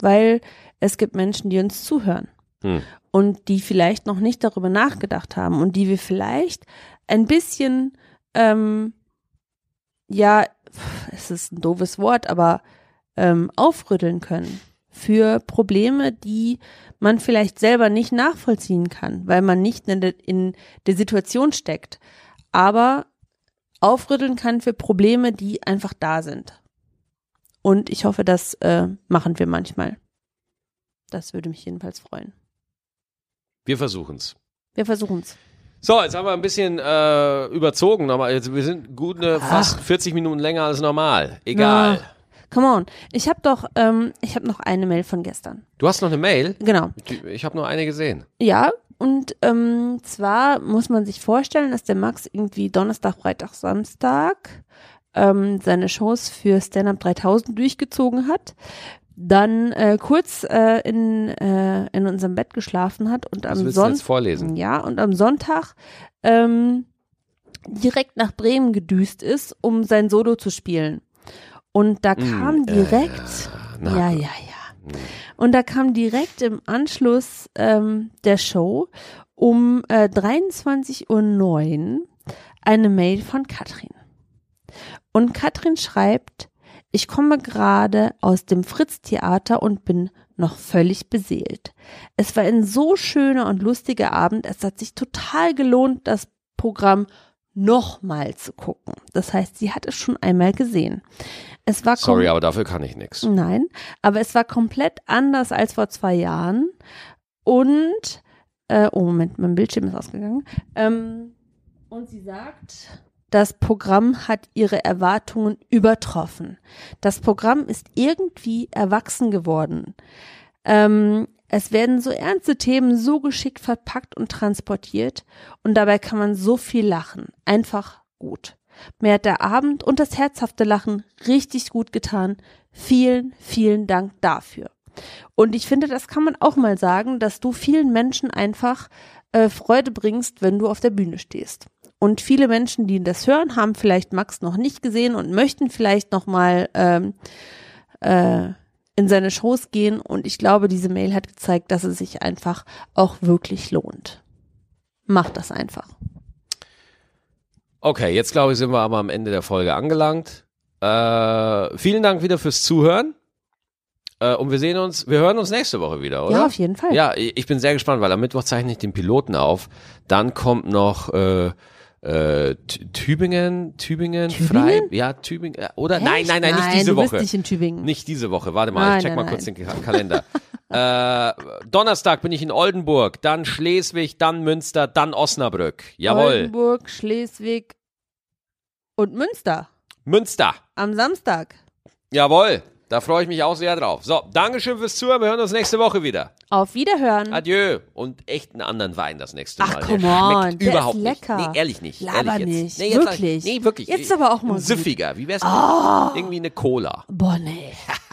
Weil es gibt Menschen, die uns zuhören. Hm. Und die vielleicht noch nicht darüber nachgedacht haben und die wir vielleicht ein bisschen, ähm, ja, es ist ein doofes Wort, aber ähm, aufrütteln können für Probleme, die man vielleicht selber nicht nachvollziehen kann, weil man nicht in der, in der Situation steckt, aber aufrütteln kann für Probleme, die einfach da sind. Und ich hoffe, das äh, machen wir manchmal. Das würde mich jedenfalls freuen. Wir versuchen's. Wir versuchen's. So, jetzt haben wir ein bisschen äh, überzogen. Jetzt, wir sind gut eine, fast 40 Minuten länger als normal. Egal. Ah, come on. Ich habe doch, ähm, ich habe noch eine Mail von gestern. Du hast noch eine Mail? Genau. Ich habe nur eine gesehen. Ja, und ähm, zwar muss man sich vorstellen, dass der Max irgendwie Donnerstag, Freitag, Samstag ähm, seine Shows für Stand Up 3000 durchgezogen hat, dann äh, kurz äh, in, äh, in unserem Bett geschlafen hat und am Sonntag vorlesen? ja und am Sonntag ähm, direkt nach Bremen gedüst ist, um sein Solo zu spielen. Und da kam direkt, na ja, gut. ja, ja. Und da kam direkt im Anschluss ähm, der Show um äh, 23.09 Uhr eine Mail von Katrin. Und Katrin schreibt, ich komme gerade aus dem Fritz-Theater und bin noch völlig beseelt. Es war ein so schöner und lustiger Abend. Es hat sich total gelohnt, das Programm nochmal zu gucken. Das heißt, sie hat es schon einmal gesehen. Es war Sorry, aber dafür kann ich nichts. Nein, aber es war komplett anders als vor zwei Jahren. Und, äh, oh Moment, mein Bildschirm ist ausgegangen. Ähm, und sie sagt, das Programm hat ihre Erwartungen übertroffen. Das Programm ist irgendwie erwachsen geworden. Ähm, es werden so ernste Themen so geschickt verpackt und transportiert und dabei kann man so viel lachen. Einfach gut. Mir hat der Abend und das herzhafte Lachen richtig gut getan. Vielen, vielen Dank dafür. Und ich finde, das kann man auch mal sagen, dass du vielen Menschen einfach äh, Freude bringst, wenn du auf der Bühne stehst. Und viele Menschen, die das hören, haben vielleicht Max noch nicht gesehen und möchten vielleicht noch mal ähm, äh, in seine Shows gehen. Und ich glaube, diese Mail hat gezeigt, dass es sich einfach auch wirklich lohnt. Mach das einfach. Okay, jetzt glaube ich, sind wir aber am Ende der Folge angelangt. Äh, vielen Dank wieder fürs Zuhören. Äh, und wir sehen uns, wir hören uns nächste Woche wieder, oder? Ja, auf jeden Fall. Ja, ich bin sehr gespannt, weil am Mittwoch zeichne ich den Piloten auf. Dann kommt noch äh, äh, T- Tübingen, Tübingen, Frei, Tübingen? ja, Tübingen, äh, oder? Echt? Nein, nein, nein, nicht Nein, diese Woche. nicht in Tübingen. Nicht diese Woche, warte mal, Nein, ich check nein, mal kurz den Ka- Kalender. äh, Donnerstag bin ich in Oldenburg, dann Schleswig, dann Münster, dann Osnabrück. Jawohl. Oldenburg, Schleswig und Münster Münster. am Samstag. Jawohl. Da freue ich mich auch sehr drauf. So, Dankeschön fürs Zuhören. Wir hören uns nächste Woche wieder. Auf Wiederhören. Adieu. Und echt einen anderen Wein das nächste Ach, Mal. come der on, schmeckt der überhaupt ist lecker. nicht. Nee, ehrlich nicht. Laber ehrlich nicht. Nee, jetzt Wirklich? Nee, wirklich. Jetzt aber auch mal. Süffiger. Wie wär's mit irgendwie eine Cola? Boah, nee.